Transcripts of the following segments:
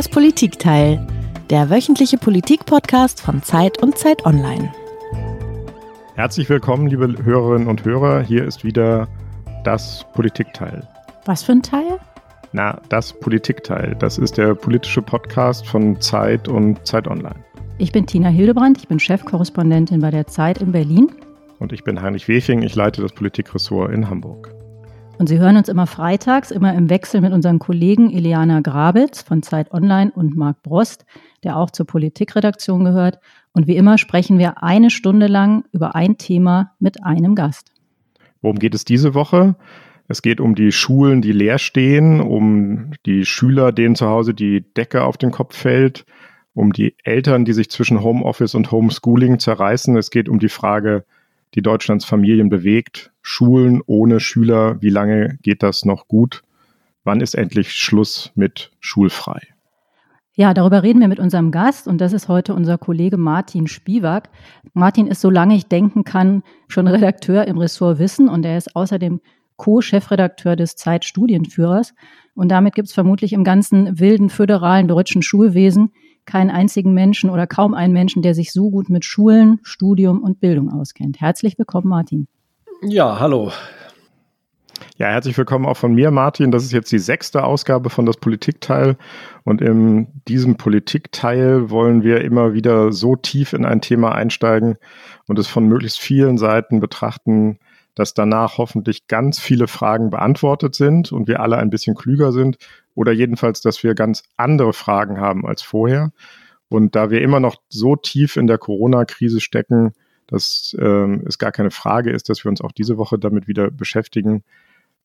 Das Politikteil, der wöchentliche Politik-Podcast von Zeit und Zeit Online. Herzlich willkommen, liebe Hörerinnen und Hörer. Hier ist wieder das Politikteil. Was für ein Teil? Na, das Politikteil. Das ist der politische Podcast von Zeit und Zeit Online. Ich bin Tina Hildebrand, ich bin Chefkorrespondentin bei der Zeit in Berlin. Und ich bin Heinrich Wefing, ich leite das Politikressort in Hamburg. Und Sie hören uns immer freitags, immer im Wechsel mit unseren Kollegen Ileana Grabitz von Zeit Online und Marc Brost, der auch zur Politikredaktion gehört. Und wie immer sprechen wir eine Stunde lang über ein Thema mit einem Gast. Worum geht es diese Woche? Es geht um die Schulen, die leer stehen, um die Schüler, denen zu Hause die Decke auf den Kopf fällt, um die Eltern, die sich zwischen Homeoffice und Homeschooling zerreißen. Es geht um die Frage, die Deutschlands Familien bewegt. Schulen ohne Schüler, wie lange geht das noch gut? Wann ist endlich Schluss mit schulfrei? Ja, darüber reden wir mit unserem Gast und das ist heute unser Kollege Martin Spivak. Martin ist, solange ich denken kann, schon Redakteur im Ressort Wissen und er ist außerdem Co-Chefredakteur des Zeitstudienführers. Und damit gibt es vermutlich im ganzen wilden föderalen deutschen Schulwesen keinen einzigen Menschen oder kaum einen Menschen, der sich so gut mit Schulen, Studium und Bildung auskennt. Herzlich willkommen, Martin. Ja, hallo. Ja, herzlich willkommen auch von mir, Martin. Das ist jetzt die sechste Ausgabe von das Politikteil. Und in diesem Politikteil wollen wir immer wieder so tief in ein Thema einsteigen und es von möglichst vielen Seiten betrachten, dass danach hoffentlich ganz viele Fragen beantwortet sind und wir alle ein bisschen klüger sind oder jedenfalls, dass wir ganz andere Fragen haben als vorher. Und da wir immer noch so tief in der Corona-Krise stecken, dass ähm, es gar keine Frage ist, dass wir uns auch diese Woche damit wieder beschäftigen,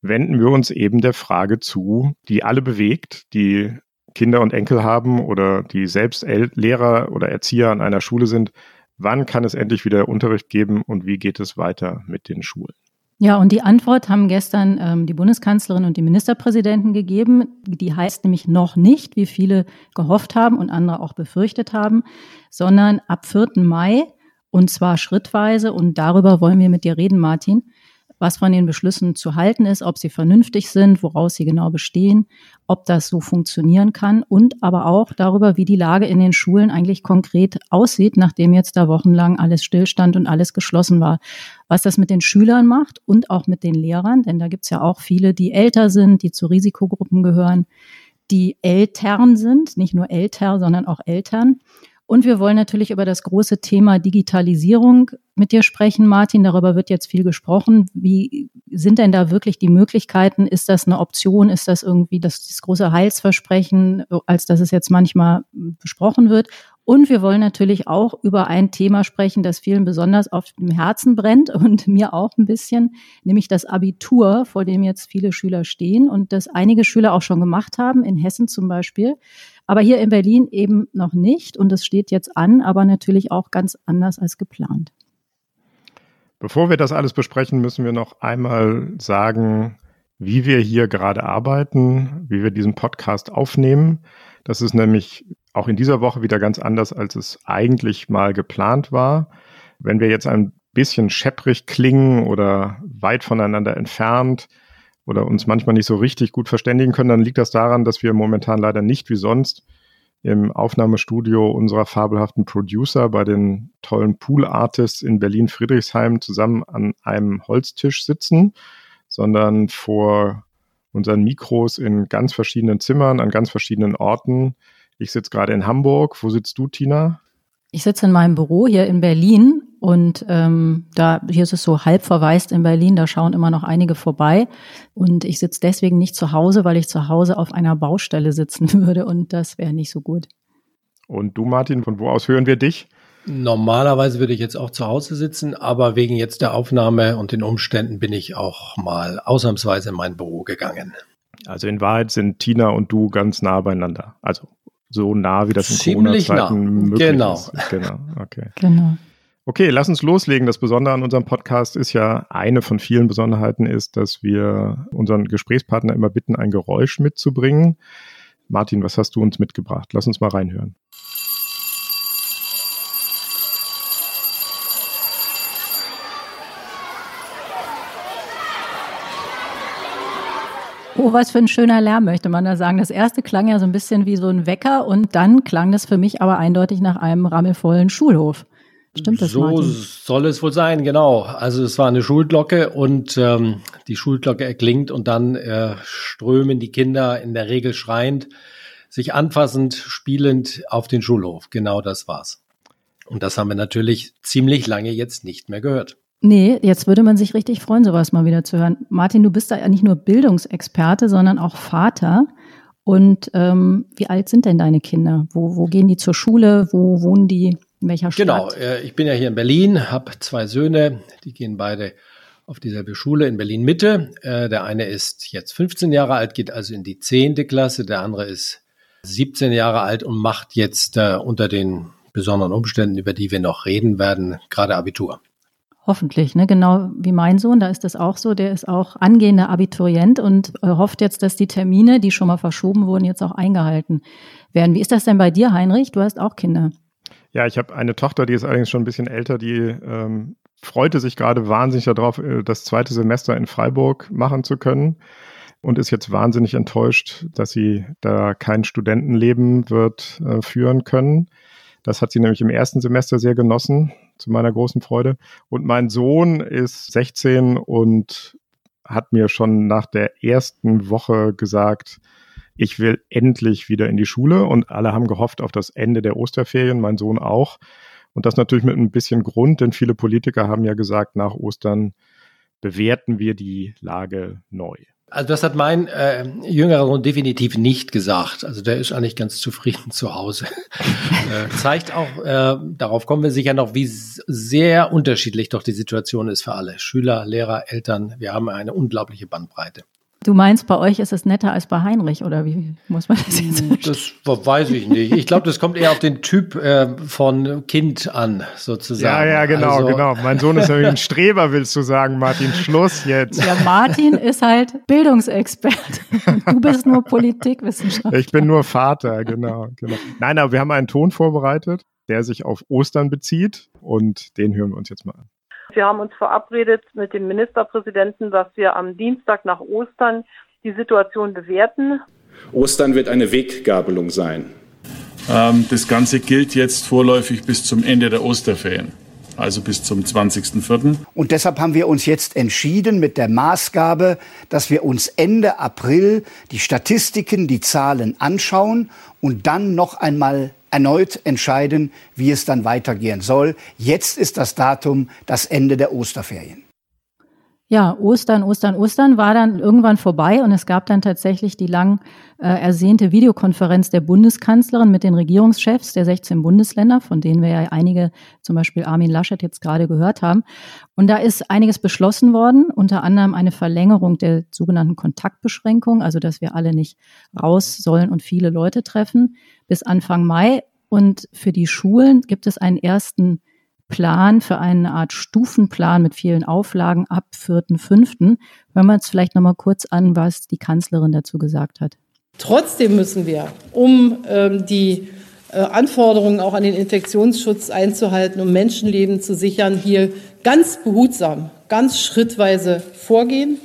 wenden wir uns eben der Frage zu, die alle bewegt, die Kinder und Enkel haben oder die selbst El Lehrer oder Erzieher an einer Schule sind. Wann kann es endlich wieder Unterricht geben und wie geht es weiter mit den Schulen? Ja, und die Antwort haben gestern ähm, die Bundeskanzlerin und die Ministerpräsidenten gegeben. Die heißt nämlich noch nicht, wie viele gehofft haben und andere auch befürchtet haben, sondern ab 4. Mai und zwar schrittweise. Und darüber wollen wir mit dir reden, Martin was von den Beschlüssen zu halten ist, ob sie vernünftig sind, woraus sie genau bestehen, ob das so funktionieren kann und aber auch darüber, wie die Lage in den Schulen eigentlich konkret aussieht, nachdem jetzt da wochenlang alles stillstand und alles geschlossen war. Was das mit den Schülern macht und auch mit den Lehrern, denn da gibt's ja auch viele, die älter sind, die zu Risikogruppen gehören, die Eltern sind, nicht nur älter, sondern auch Eltern und wir wollen natürlich über das große Thema Digitalisierung mit dir sprechen, Martin. Darüber wird jetzt viel gesprochen. Wie sind denn da wirklich die Möglichkeiten? Ist das eine Option? Ist das irgendwie das, das große Heilsversprechen, als dass es jetzt manchmal besprochen wird? Und wir wollen natürlich auch über ein Thema sprechen, das vielen besonders auf dem Herzen brennt und mir auch ein bisschen, nämlich das Abitur, vor dem jetzt viele Schüler stehen und das einige Schüler auch schon gemacht haben, in Hessen zum Beispiel. Aber hier in Berlin eben noch nicht und es steht jetzt an, aber natürlich auch ganz anders als geplant. Bevor wir das alles besprechen, müssen wir noch einmal sagen, wie wir hier gerade arbeiten, wie wir diesen Podcast aufnehmen. Das ist nämlich auch in dieser Woche wieder ganz anders, als es eigentlich mal geplant war. Wenn wir jetzt ein bisschen schepprig klingen oder weit voneinander entfernt, oder uns manchmal nicht so richtig gut verständigen können, dann liegt das daran, dass wir momentan leider nicht wie sonst im Aufnahmestudio unserer fabelhaften Producer bei den tollen Pool Artists in Berlin Friedrichshain zusammen an einem Holztisch sitzen, sondern vor unseren Mikros in ganz verschiedenen Zimmern, an ganz verschiedenen Orten. Ich sitze gerade in Hamburg. Wo sitzt du, Tina? Ich sitze in meinem Büro hier in Berlin und ähm, da hier ist es so halb verwaist in Berlin, da schauen immer noch einige vorbei. Und ich sitze deswegen nicht zu Hause, weil ich zu Hause auf einer Baustelle sitzen würde und das wäre nicht so gut. Und du, Martin, von wo aus hören wir dich? Normalerweise würde ich jetzt auch zu Hause sitzen, aber wegen jetzt der Aufnahme und den Umständen bin ich auch mal ausnahmsweise in mein Büro gegangen. Also in Wahrheit sind Tina und du ganz nah beieinander. Also so nah, wie das in Corona-Zeiten möglich genau. ist. Genau. Okay. Genau. Okay, lass uns loslegen. Das Besondere an unserem Podcast ist ja, eine von vielen Besonderheiten ist, dass wir unseren Gesprächspartner immer bitten, ein Geräusch mitzubringen. Martin, was hast du uns mitgebracht? Lass uns mal reinhören. Oh, was für ein schöner Lärm, möchte man da sagen. Das erste klang ja so ein bisschen wie so ein Wecker und dann klang das für mich aber eindeutig nach einem rammelvollen Schulhof. Stimmt das, So Martin? soll es wohl sein, genau. Also es war eine Schulglocke und ähm, die Schulglocke erklingt und dann äh, strömen die Kinder in der Regel schreiend, sich anfassend, spielend auf den Schulhof. Genau das war's. Und das haben wir natürlich ziemlich lange jetzt nicht mehr gehört. Nee, jetzt würde man sich richtig freuen, sowas mal wieder zu hören. Martin, du bist da ja nicht nur Bildungsexperte, sondern auch Vater. Und ähm, wie alt sind denn deine Kinder? Wo, wo gehen die zur Schule? Wo wohnen die? In welcher Stadt? Genau, äh, ich bin ja hier in Berlin, habe zwei Söhne, die gehen beide auf dieselbe Schule in Berlin Mitte. Äh, der eine ist jetzt 15 Jahre alt, geht also in die 10. Klasse, der andere ist 17 Jahre alt und macht jetzt äh, unter den besonderen Umständen, über die wir noch reden werden, gerade Abitur. Hoffentlich, ne? Genau wie mein Sohn, da ist das auch so. Der ist auch angehender Abiturient und hofft jetzt, dass die Termine, die schon mal verschoben wurden, jetzt auch eingehalten werden. Wie ist das denn bei dir, Heinrich? Du hast auch Kinder. Ja, ich habe eine Tochter, die ist allerdings schon ein bisschen älter, die ähm, freute sich gerade wahnsinnig darauf, äh, das zweite Semester in Freiburg machen zu können und ist jetzt wahnsinnig enttäuscht, dass sie da kein Studentenleben wird äh, führen können. Das hat sie nämlich im ersten Semester sehr genossen, zu meiner großen Freude. Und mein Sohn ist 16 und hat mir schon nach der ersten Woche gesagt, ich will endlich wieder in die Schule und alle haben gehofft auf das Ende der Osterferien, mein Sohn auch. Und das natürlich mit ein bisschen Grund, denn viele Politiker haben ja gesagt, nach Ostern bewerten wir die Lage neu. Also das hat mein äh, jüngerer Sohn definitiv nicht gesagt. Also der ist eigentlich ganz zufrieden zu Hause. äh, zeigt auch, äh, darauf kommen wir sicher noch, wie sehr unterschiedlich doch die Situation ist für alle. Schüler, Lehrer, Eltern. Wir haben eine unglaubliche Bandbreite. Du meinst, bei euch ist es netter als bei Heinrich, oder wie muss man das jetzt verstehen? Das weiß ich nicht. Ich glaube, das kommt eher auf den Typ äh, von Kind an, sozusagen. Ja, ja, genau, also, genau. Mein Sohn ist nämlich ein Streber, willst du sagen, Martin. Schluss jetzt. Ja, Martin ist halt Bildungsexperte. Du bist nur Politikwissenschaftler. Ich bin nur Vater, genau, genau. Nein, aber wir haben einen Ton vorbereitet, der sich auf Ostern bezieht und den hören wir uns jetzt mal an. Wir haben uns verabredet mit dem Ministerpräsidenten, dass wir am Dienstag nach Ostern die Situation bewerten. Ostern wird eine Weggabelung sein. Ähm, das Ganze gilt jetzt vorläufig bis zum Ende der Osterferien also bis zum 20.04. Und deshalb haben wir uns jetzt entschieden mit der Maßgabe, dass wir uns Ende April die Statistiken, die Zahlen anschauen und dann noch einmal erneut entscheiden, wie es dann weitergehen soll. Jetzt ist das Datum das Ende der Osterferien. Ja, Ostern, Ostern, Ostern war dann irgendwann vorbei und es gab dann tatsächlich die lang äh, ersehnte Videokonferenz der Bundeskanzlerin mit den Regierungschefs der 16 Bundesländer, von denen wir ja einige, zum Beispiel Armin Laschet, jetzt gerade gehört haben. Und da ist einiges beschlossen worden, unter anderem eine Verlängerung der sogenannten Kontaktbeschränkung, also dass wir alle nicht raus sollen und viele Leute treffen, bis Anfang Mai. Und für die Schulen gibt es einen ersten Plan für eine Art Stufenplan mit vielen Auflagen ab 4.5. Hören wir uns vielleicht noch mal kurz an, was die Kanzlerin dazu gesagt hat. Trotzdem müssen wir, um ähm, die äh, Anforderungen auch an den Infektionsschutz einzuhalten, um Menschenleben zu sichern, hier ganz behutsam, ganz schrittweise vorgehen.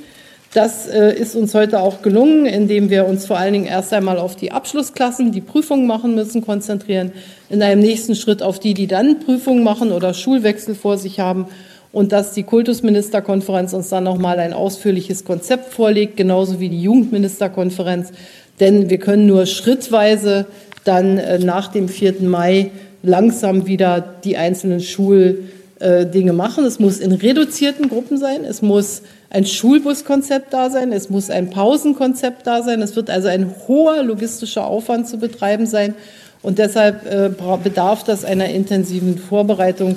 Das äh, ist uns heute auch gelungen, indem wir uns vor allen Dingen erst einmal auf die Abschlussklassen, die Prüfungen machen müssen, konzentrieren, in einem nächsten Schritt auf die, die dann Prüfungen machen oder Schulwechsel vor sich haben und dass die Kultusministerkonferenz uns dann nochmal ein ausführliches Konzept vorlegt, genauso wie die Jugendministerkonferenz. Denn wir können nur schrittweise dann äh, nach dem 4. Mai langsam wieder die einzelnen Schuldinge machen. Es muss in reduzierten Gruppen sein. Es muss ein Schulbuskonzept da sein, es muss ein Pausenkonzept da sein, es wird also ein hoher logistischer Aufwand zu betreiben sein und deshalb äh, bedarf das einer intensiven Vorbereitung.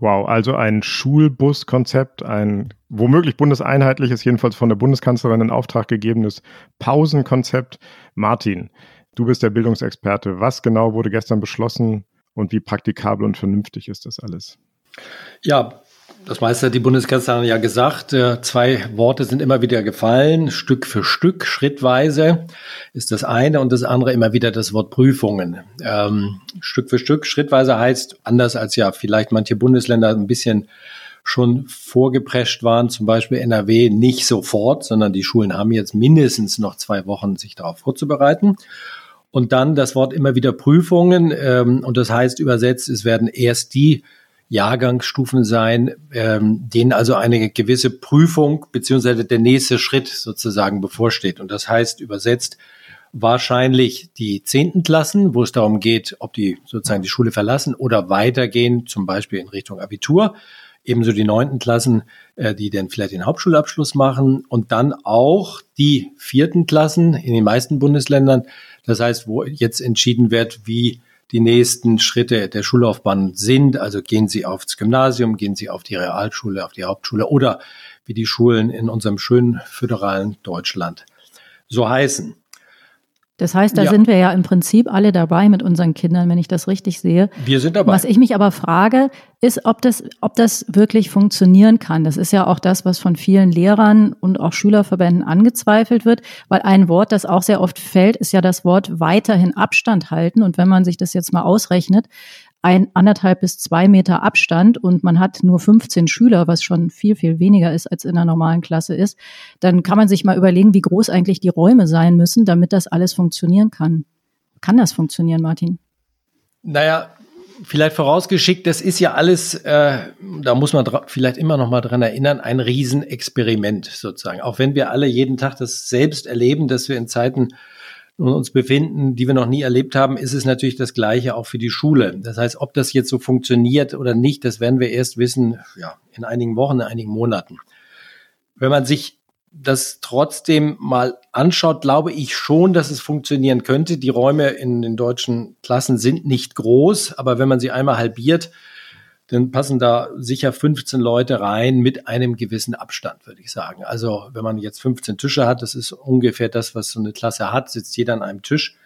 Wow, also ein Schulbuskonzept, ein womöglich bundeseinheitliches, jedenfalls von der Bundeskanzlerin in Auftrag gegebenes Pausenkonzept. Martin, du bist der Bildungsexperte. Was genau wurde gestern beschlossen und wie praktikabel und vernünftig ist das alles? Ja, das meiste hat die Bundeskanzlerin ja gesagt. Äh, zwei Worte sind immer wieder gefallen. Stück für Stück, schrittweise ist das eine und das andere immer wieder das Wort Prüfungen. Ähm, Stück für Stück, schrittweise heißt, anders als ja vielleicht manche Bundesländer ein bisschen schon vorgeprescht waren, zum Beispiel NRW nicht sofort, sondern die Schulen haben jetzt mindestens noch zwei Wochen, sich darauf vorzubereiten. Und dann das Wort immer wieder Prüfungen. Ähm, und das heißt übersetzt, es werden erst die Jahrgangsstufen sein, ähm, denen also eine gewisse Prüfung beziehungsweise der nächste Schritt sozusagen bevorsteht. Und das heißt übersetzt wahrscheinlich die zehnten Klassen, wo es darum geht, ob die sozusagen die Schule verlassen oder weitergehen, zum Beispiel in Richtung Abitur. Ebenso die neunten Klassen, äh, die dann vielleicht den Hauptschulabschluss machen und dann auch die vierten Klassen in den meisten Bundesländern. Das heißt, wo jetzt entschieden wird, wie die nächsten Schritte der Schullaufbahn sind. Also gehen Sie aufs Gymnasium, gehen Sie auf die Realschule, auf die Hauptschule oder wie die Schulen in unserem schönen föderalen Deutschland so heißen. Das heißt, da ja. sind wir ja im Prinzip alle dabei mit unseren Kindern, wenn ich das richtig sehe. Wir sind dabei. Was ich mich aber frage, ist, ob das, ob das wirklich funktionieren kann. Das ist ja auch das, was von vielen Lehrern und auch Schülerverbänden angezweifelt wird, weil ein Wort, das auch sehr oft fällt, ist ja das Wort weiterhin Abstand halten. Und wenn man sich das jetzt mal ausrechnet, ein anderthalb bis zwei Meter Abstand und man hat nur 15 Schüler, was schon viel, viel weniger ist, als in einer normalen Klasse ist, dann kann man sich mal überlegen, wie groß eigentlich die Räume sein müssen, damit das alles funktionieren kann. Kann das funktionieren, Martin? Naja, vielleicht vorausgeschickt, das ist ja alles, äh, da muss man vielleicht immer noch mal dran erinnern, ein Riesenexperiment sozusagen. Auch wenn wir alle jeden Tag das selbst erleben, dass wir in Zeiten uns befinden, die wir noch nie erlebt haben, ist es natürlich das Gleiche auch für die Schule. Das heißt, ob das jetzt so funktioniert oder nicht, das werden wir erst wissen, ja, in einigen Wochen, in einigen Monaten. Wenn man sich das trotzdem mal anschaut, glaube ich schon, dass es funktionieren könnte. Die Räume in den deutschen Klassen sind nicht groß, aber wenn man sie einmal halbiert, dann passen da sicher 15 Leute rein mit einem gewissen Abstand, würde ich sagen. Also wenn man jetzt 15 Tische hat, das ist ungefähr das, was so eine Klasse hat, sitzt jeder an einem Tisch.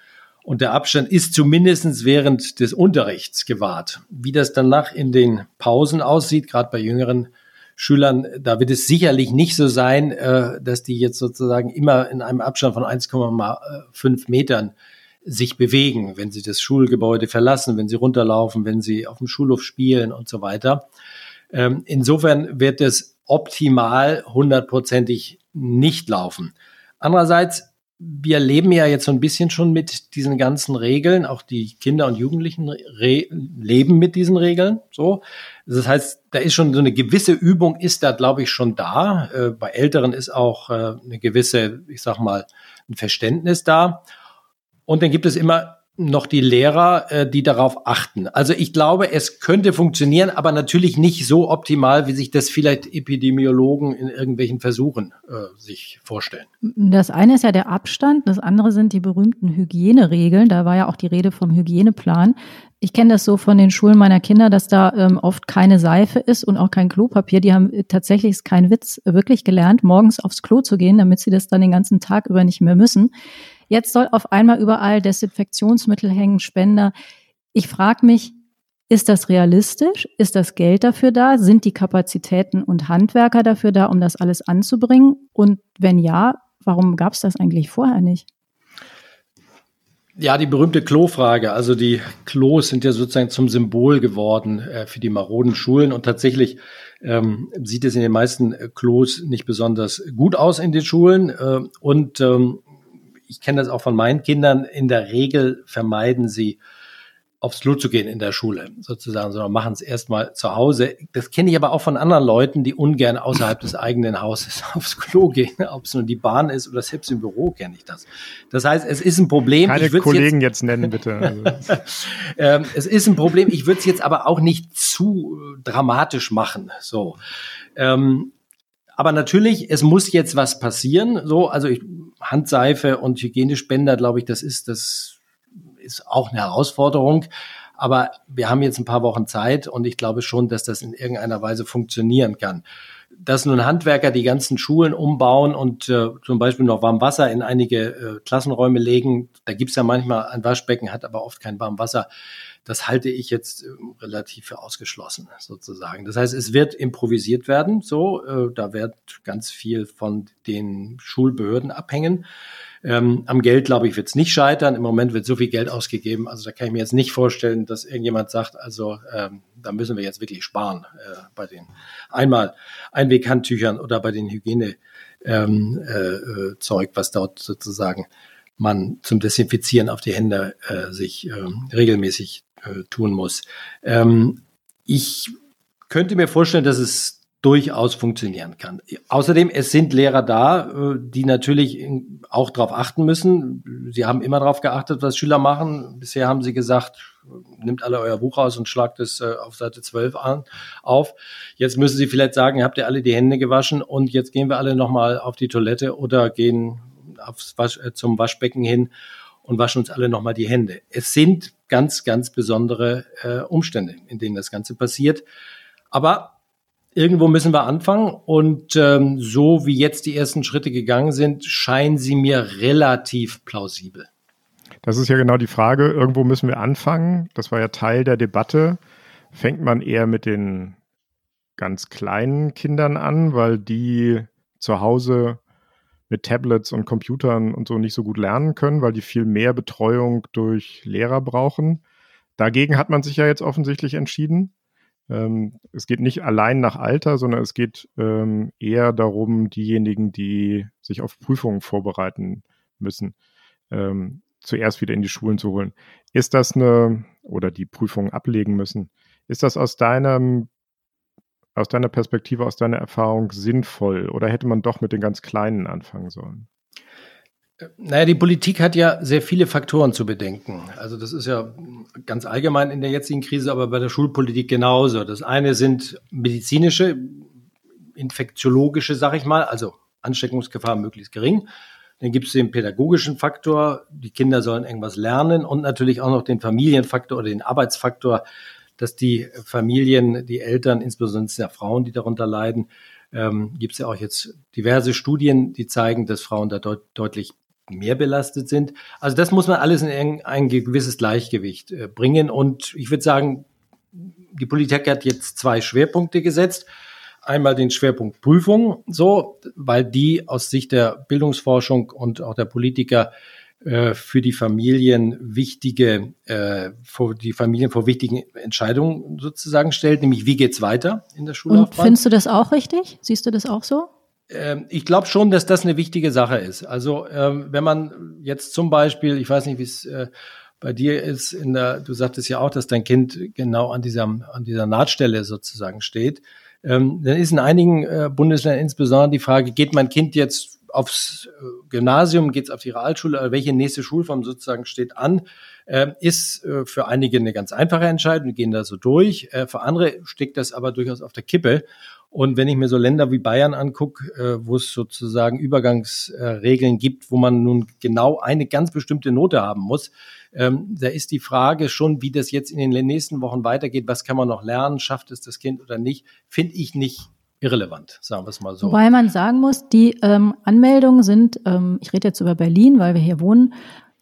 Und der Abstand ist zumindest während des Unterrichts gewahrt. Wie das danach in den Pausen aussieht, gerade bei jüngeren Schülern, da wird es sicherlich nicht so sein, äh, dass die jetzt sozusagen immer in einem Abstand von 1,5 Metern sich bewegen, wenn sie das Schulgebäude verlassen, wenn sie runterlaufen, wenn sie auf dem Schulhof spielen und so weiter. Ähm, insofern wird es optimal hundertprozentig nicht laufen. Andererseits, wir leben ja jetzt so ein bisschen schon mit diesen ganzen Regeln, auch die Kinder und Jugendlichen leben mit diesen Regeln. So, das heißt, da ist schon so eine gewisse Übung, ist da, glaube ich, schon da. Äh, bei Älteren ist auch äh, eine gewisse, ich sag mal, ein Verständnis da. Und dann gibt es immer noch die Lehrer, äh, die darauf achten. Also ich glaube, es könnte funktionieren, aber natürlich nicht so optimal, wie sich das vielleicht Epidemiologen in irgendwelchen Versuchen äh, sich vorstellen. Das eine ist ja der Abstand, das andere sind die berühmten Hygieneregeln. Da war ja auch die Rede vom Hygieneplan. Ich kenne das so von den Schulen meiner Kinder, dass da ähm, oft keine Seife ist und auch kein Klopapier. Die haben äh, tatsächlich, ist kein Witz, wirklich gelernt, morgens aufs Klo zu gehen, damit sie das dann den ganzen Tag über nicht mehr müssen. Jetzt soll auf einmal überall Desinfektionsmittel hängen, Spender. Ich frage mich, ist das realistisch? Ist das Geld dafür da? Sind die Kapazitäten und Handwerker dafür da, um das alles anzubringen? Und wenn ja, warum gab es das eigentlich vorher nicht? Ja, die berühmte Klo-Frage. Also die Klos sind ja sozusagen zum Symbol geworden äh, für die maroden Schulen und tatsächlich ähm, sieht es in den meisten Klos nicht besonders gut aus in den Schulen äh, und ähm, ich kenne das auch von meinen Kindern, in der Regel vermeiden sie aufs Klo zu gehen in der Schule sozusagen, sondern machen es erstmal zu Hause. Das kenne ich aber auch von anderen Leuten, die ungern außerhalb des eigenen Hauses aufs Klo gehen. Ob es nur die Bahn ist oder selbst im Büro kenne ich das. Das heißt, es ist ein Problem. Keine Kollegen jetzt, jetzt, nennen, bitte. Also. ähm, es ist ein Problem. Ich würde es jetzt aber auch nicht zu dramatisch machen. So. Ähm, aber natürlich, es muss jetzt was passieren. So, also ich, Handseife und Hygienespender, glaube ich, das ist, das ist auch eine Herausforderung. Aber wir haben jetzt ein paar Wochen Zeit und ich glaube schon, dass das in irgendeiner Weise funktionieren kann. Dass nun Handwerker die ganzen Schulen umbauen und äh, zum Beispiel noch warm Wasser in einige äh, Klassenräume legen, da gibt's ja manchmal ein Waschbecken, hat aber oft kein warm Wasser. Das halte ich jetzt ähm, relativ für ausgeschlossen, sozusagen. Das heißt, es wird improvisiert werden, so, äh, da wird ganz viel von den Schulbehörden abhängen. Ähm, am Geld, glaube ich, wird es nicht scheitern. Im Moment wird so viel Geld ausgegeben. Also da kann ich mir jetzt nicht vorstellen, dass irgendjemand sagt, also ähm, da müssen wir jetzt wirklich sparen äh, bei den einmal Einweghandtüchern oder bei den Hygiene ähm, äh, äh, was dort sozusagen man zum Desinfizieren auf die Hände äh, sich äh, regelmäßig äh, tun muss. Ähm, ich könnte mir vorstellen, dass es durchaus funktionieren kann. Außerdem, es sind Lehrer da, äh, die natürlich auch darauf achten müssen. Sie haben immer darauf geachtet, was Schüler machen. Bisher haben sie gesagt, nimmt alle euer Buch raus und schlagt es äh, auf Seite 12 an, auf. Jetzt müssen sie vielleicht sagen, habt ihr alle die Hände gewaschen und jetzt gehen wir alle nochmal auf die Toilette oder gehen Wasch, zum Waschbecken hin und waschen uns alle nochmal die Hände. Es sind ganz, ganz besondere äh, Umstände, in denen das Ganze passiert. Aber irgendwo müssen wir anfangen. Und ähm, so wie jetzt die ersten Schritte gegangen sind, scheinen sie mir relativ plausibel. Das ist ja genau die Frage. Irgendwo müssen wir anfangen. Das war ja Teil der Debatte. Fängt man eher mit den ganz kleinen Kindern an, weil die zu Hause mit Tablets und Computern und so nicht so gut lernen können, weil die viel mehr Betreuung durch Lehrer brauchen. Dagegen hat man sich ja jetzt offensichtlich entschieden. Ähm, es geht nicht allein nach Alter, sondern es geht ähm, eher darum, diejenigen, die sich auf Prüfungen vorbereiten müssen, ähm, zuerst wieder in die Schulen zu holen. Ist das eine, oder die Prüfungen ablegen müssen, ist das aus deinem aus deiner Perspektive, aus deiner Erfahrung sinnvoll oder hätte man doch mit den ganz Kleinen anfangen sollen? Naja, die Politik hat ja sehr viele Faktoren zu bedenken. Also das ist ja ganz allgemein in der jetzigen Krise, aber bei der Schulpolitik genauso. Das eine sind medizinische, infektiologische, sag ich mal, also Ansteckungsgefahr möglichst gering. Dann gibt es den pädagogischen Faktor, die Kinder sollen irgendwas lernen und natürlich auch noch den Familienfaktor oder den Arbeitsfaktor, dass die Familien, die Eltern, insbesondere sind ja Frauen, die darunter leiden, ähm, gibt es ja auch jetzt diverse Studien, die zeigen, dass Frauen da deut deutlich mehr belastet sind. Also das muss man alles in ein gewisses Gleichgewicht äh, bringen. Und ich würde sagen, die Politik hat jetzt zwei Schwerpunkte gesetzt. Einmal den Schwerpunkt Prüfung, so, weil die aus Sicht der Bildungsforschung und auch der Politiker äh, für die Familien wichtige, äh, vor, die Familien vor wichtigen Entscheidungen sozusagen stellt, nämlich wie geht's weiter in der. Und findest du das auch richtig? Siehst du das auch so? Ähm, ich glaube schon, dass das eine wichtige Sache ist. Also ähm, wenn man jetzt zum Beispiel, ich weiß nicht, wie es äh, bei dir ist, in der, du sagtest ja auch, dass dein Kind genau an dieser, an dieser Nahtstelle sozusagen steht. Ähm, dann ist in einigen äh, Bundesländern insbesondere die Frage, geht mein Kind jetzt aufs äh, Gymnasium, geht es auf die Realschule, welche nächste Schulform sozusagen steht an, äh, ist äh, für einige eine ganz einfache Entscheidung, die gehen da so durch. Äh, für andere steckt das aber durchaus auf der Kippe. Und wenn ich mir so Länder wie Bayern angucke, äh, wo es sozusagen Übergangsregeln gibt, wo man nun genau eine ganz bestimmte Note haben muss, ähm, da ist die Frage schon, wie das jetzt in den nächsten Wochen weitergeht. Was kann man noch lernen? Schafft es das Kind oder nicht? Finde ich nicht irrelevant, sagen wir es mal so. Wobei man sagen muss, die ähm, Anmeldungen sind, ähm, ich rede jetzt über Berlin, weil wir hier wohnen,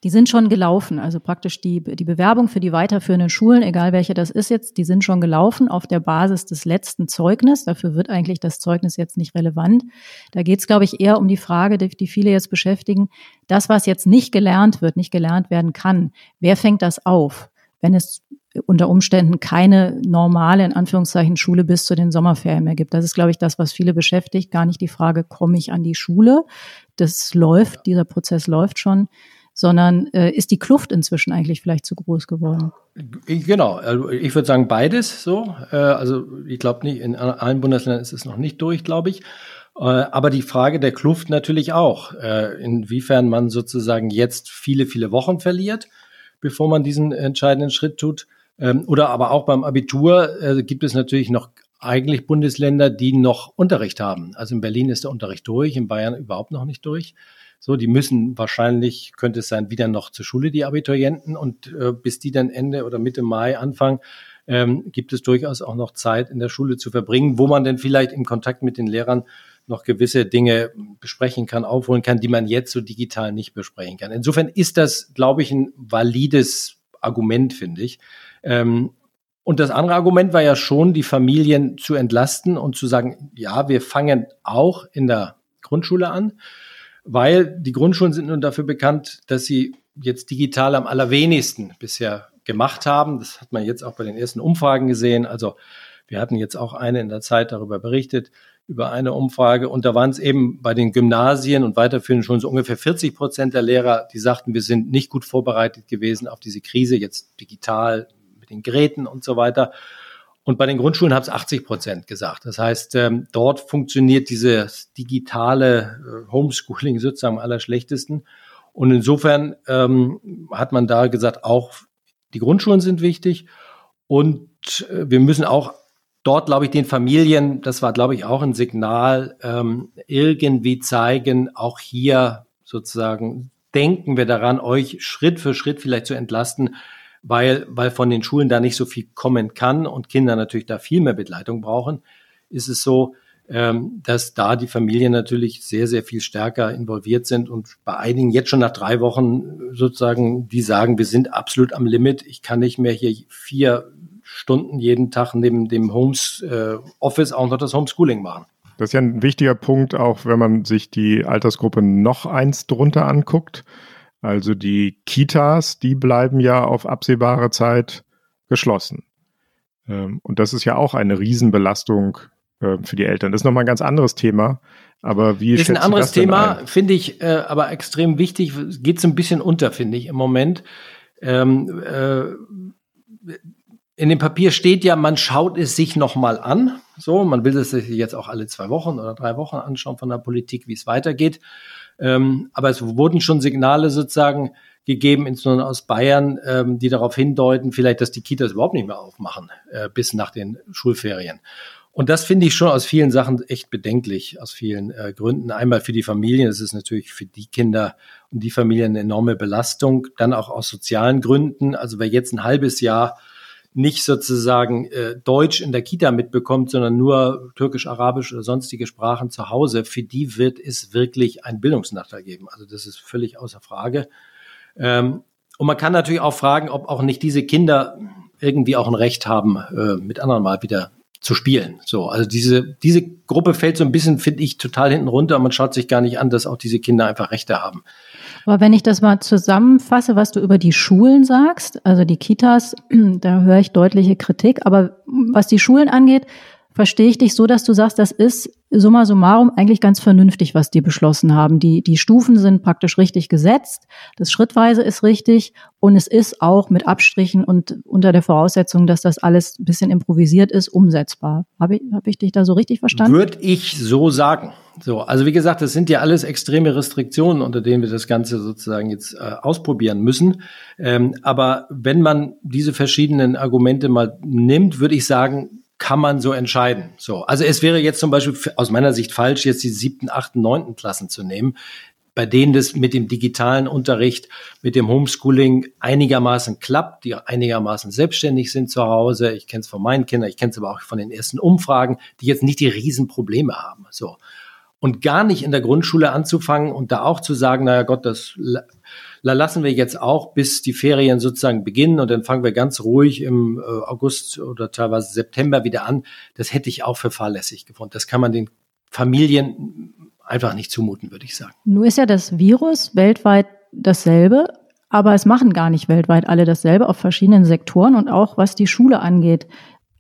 die sind schon gelaufen. Also praktisch die, die Bewerbung für die weiterführenden Schulen, egal welche das ist jetzt, die sind schon gelaufen auf der Basis des letzten Zeugnisses. Dafür wird eigentlich das Zeugnis jetzt nicht relevant. Da geht es, glaube ich, eher um die Frage, die, die viele jetzt beschäftigen, das, was jetzt nicht gelernt wird, nicht gelernt werden kann, wer fängt das auf? Wenn es unter Umständen keine normale, in Anführungszeichen, Schule bis zu den Sommerferien mehr gibt. Das ist, glaube ich, das, was viele beschäftigt. Gar nicht die Frage, komme ich an die Schule? Das läuft, dieser Prozess läuft schon sondern äh, ist die Kluft inzwischen eigentlich vielleicht zu groß geworden? Genau, also ich würde sagen beides so. Äh, also ich glaube nicht, in allen Bundesländern ist es noch nicht durch, glaube ich. Äh, aber die Frage der Kluft natürlich auch, äh, inwiefern man sozusagen jetzt viele, viele Wochen verliert, bevor man diesen entscheidenden Schritt tut ähm, oder aber auch beim Abitur äh, gibt es natürlich noch eigentlich Bundesländer, die noch Unterricht haben. Also in Berlin ist der Unterricht durch, in Bayern überhaupt noch nicht durch. So, die müssen wahrscheinlich, könnte es sein, wieder noch zur Schule, die Abiturienten. Und äh, bis die dann Ende oder Mitte Mai anfangen, ähm, gibt es durchaus auch noch Zeit in der Schule zu verbringen, wo man dann vielleicht im Kontakt mit den Lehrern noch gewisse Dinge besprechen kann, aufholen kann, die man jetzt so digital nicht besprechen kann. Insofern ist das, glaube ich, ein valides Argument, finde ich. Ähm, und das andere Argument war ja schon, die Familien zu entlasten und zu sagen, ja, wir fangen auch in der Grundschule an, weil die Grundschulen sind nun dafür bekannt, dass sie jetzt digital am allerwenigsten bisher gemacht haben. Das hat man jetzt auch bei den ersten Umfragen gesehen. Also wir hatten jetzt auch eine in der Zeit darüber berichtet, über eine Umfrage. Und da waren es eben bei den Gymnasien und weiterführenden schon so ungefähr 40 Prozent der Lehrer, die sagten, wir sind nicht gut vorbereitet gewesen auf diese Krise, jetzt digital den Geräten und so weiter. Und bei den Grundschulen haben es 80 Prozent gesagt. Das heißt, ähm, dort funktioniert dieses digitale äh, Homeschooling sozusagen am allerschlechtesten. Und insofern ähm, hat man da gesagt, auch die Grundschulen sind wichtig. Und äh, wir müssen auch dort, glaube ich, den Familien, das war, glaube ich, auch ein Signal, ähm, irgendwie zeigen, auch hier sozusagen denken wir daran, euch Schritt für Schritt vielleicht zu entlasten, weil, weil von den Schulen da nicht so viel kommen kann und Kinder natürlich da viel mehr Begleitung brauchen, ist es so, ähm, dass da die Familien natürlich sehr, sehr viel stärker involviert sind und bei einigen jetzt schon nach drei Wochen sozusagen, die sagen, wir sind absolut am Limit. Ich kann nicht mehr hier vier Stunden jeden Tag neben dem Homes äh, Office auch noch das Homeschooling machen. Das ist ja ein wichtiger Punkt, auch wenn man sich die Altersgruppe noch eins drunter anguckt. Also die Kitas, die bleiben ja auf absehbare Zeit geschlossen. Ähm, und das ist ja auch eine Riesenbelastung äh, für die Eltern. Das ist nochmal ein ganz anderes Thema. Aber wie ist ein anderes Thema, finde ich, äh, aber extrem wichtig. Geht so ein bisschen unter, finde ich, im Moment. Ähm, äh, in dem Papier steht ja, man schaut es sich nochmal an. So, man will es sich jetzt auch alle zwei Wochen oder drei Wochen anschauen von der Politik, wie es weitergeht. Ähm, aber es wurden schon Signale sozusagen gegeben, insbesondere aus Bayern, ähm, die darauf hindeuten, vielleicht, dass die Kitas überhaupt nicht mehr aufmachen äh, bis nach den Schulferien. Und das finde ich schon aus vielen Sachen echt bedenklich, aus vielen äh, Gründen. Einmal für die Familien, es ist natürlich für die Kinder und die Familien eine enorme Belastung. Dann auch aus sozialen Gründen. Also wer jetzt ein halbes Jahr nicht sozusagen äh, Deutsch in der Kita mitbekommt, sondern nur Türkisch, Arabisch oder sonstige Sprachen zu Hause, für die wird es wirklich ein Bildungsnachteil geben. Also das ist völlig außer Frage. Ähm, und man kann natürlich auch fragen, ob auch nicht diese Kinder irgendwie auch ein Recht haben, äh, mit anderen mal wieder zu spielen. So, also diese, diese Gruppe fällt so ein bisschen, finde ich, total hinten runter. Man schaut sich gar nicht an, dass auch diese Kinder einfach Rechte haben. Aber wenn ich das mal zusammenfasse, was du über die Schulen sagst, also die Kitas, da höre ich deutliche Kritik. Aber was die Schulen angeht, verstehe ich dich so, dass du sagst, das ist summa summarum eigentlich ganz vernünftig, was die beschlossen haben. Die, die Stufen sind praktisch richtig gesetzt, das Schrittweise ist richtig und es ist auch mit Abstrichen und unter der Voraussetzung, dass das alles ein bisschen improvisiert ist, umsetzbar. Habe ich, hab ich dich da so richtig verstanden? Würde ich so sagen. So, also wie gesagt, das sind ja alles extreme Restriktionen, unter denen wir das Ganze sozusagen jetzt äh, ausprobieren müssen. Ähm, aber wenn man diese verschiedenen Argumente mal nimmt, würde ich sagen, kann man so entscheiden. So, also es wäre jetzt zum Beispiel aus meiner Sicht falsch, jetzt die siebten, achten, neunten Klassen zu nehmen, bei denen das mit dem digitalen Unterricht, mit dem Homeschooling einigermaßen klappt, die einigermaßen selbstständig sind zu Hause. Ich kenne es von meinen Kindern, ich kenne es aber auch von den ersten Umfragen, die jetzt nicht die Riesenprobleme haben. So. Und gar nicht in der Grundschule anzufangen und da auch zu sagen, naja Gott, das lassen wir jetzt auch, bis die Ferien sozusagen beginnen und dann fangen wir ganz ruhig im äh, August oder teilweise September wieder an. Das hätte ich auch für fahrlässig gefunden. Das kann man den Familien einfach nicht zumuten, würde ich sagen. Nur ist ja das Virus weltweit dasselbe, aber es machen gar nicht weltweit alle dasselbe auf verschiedenen Sektoren und auch was die Schule angeht.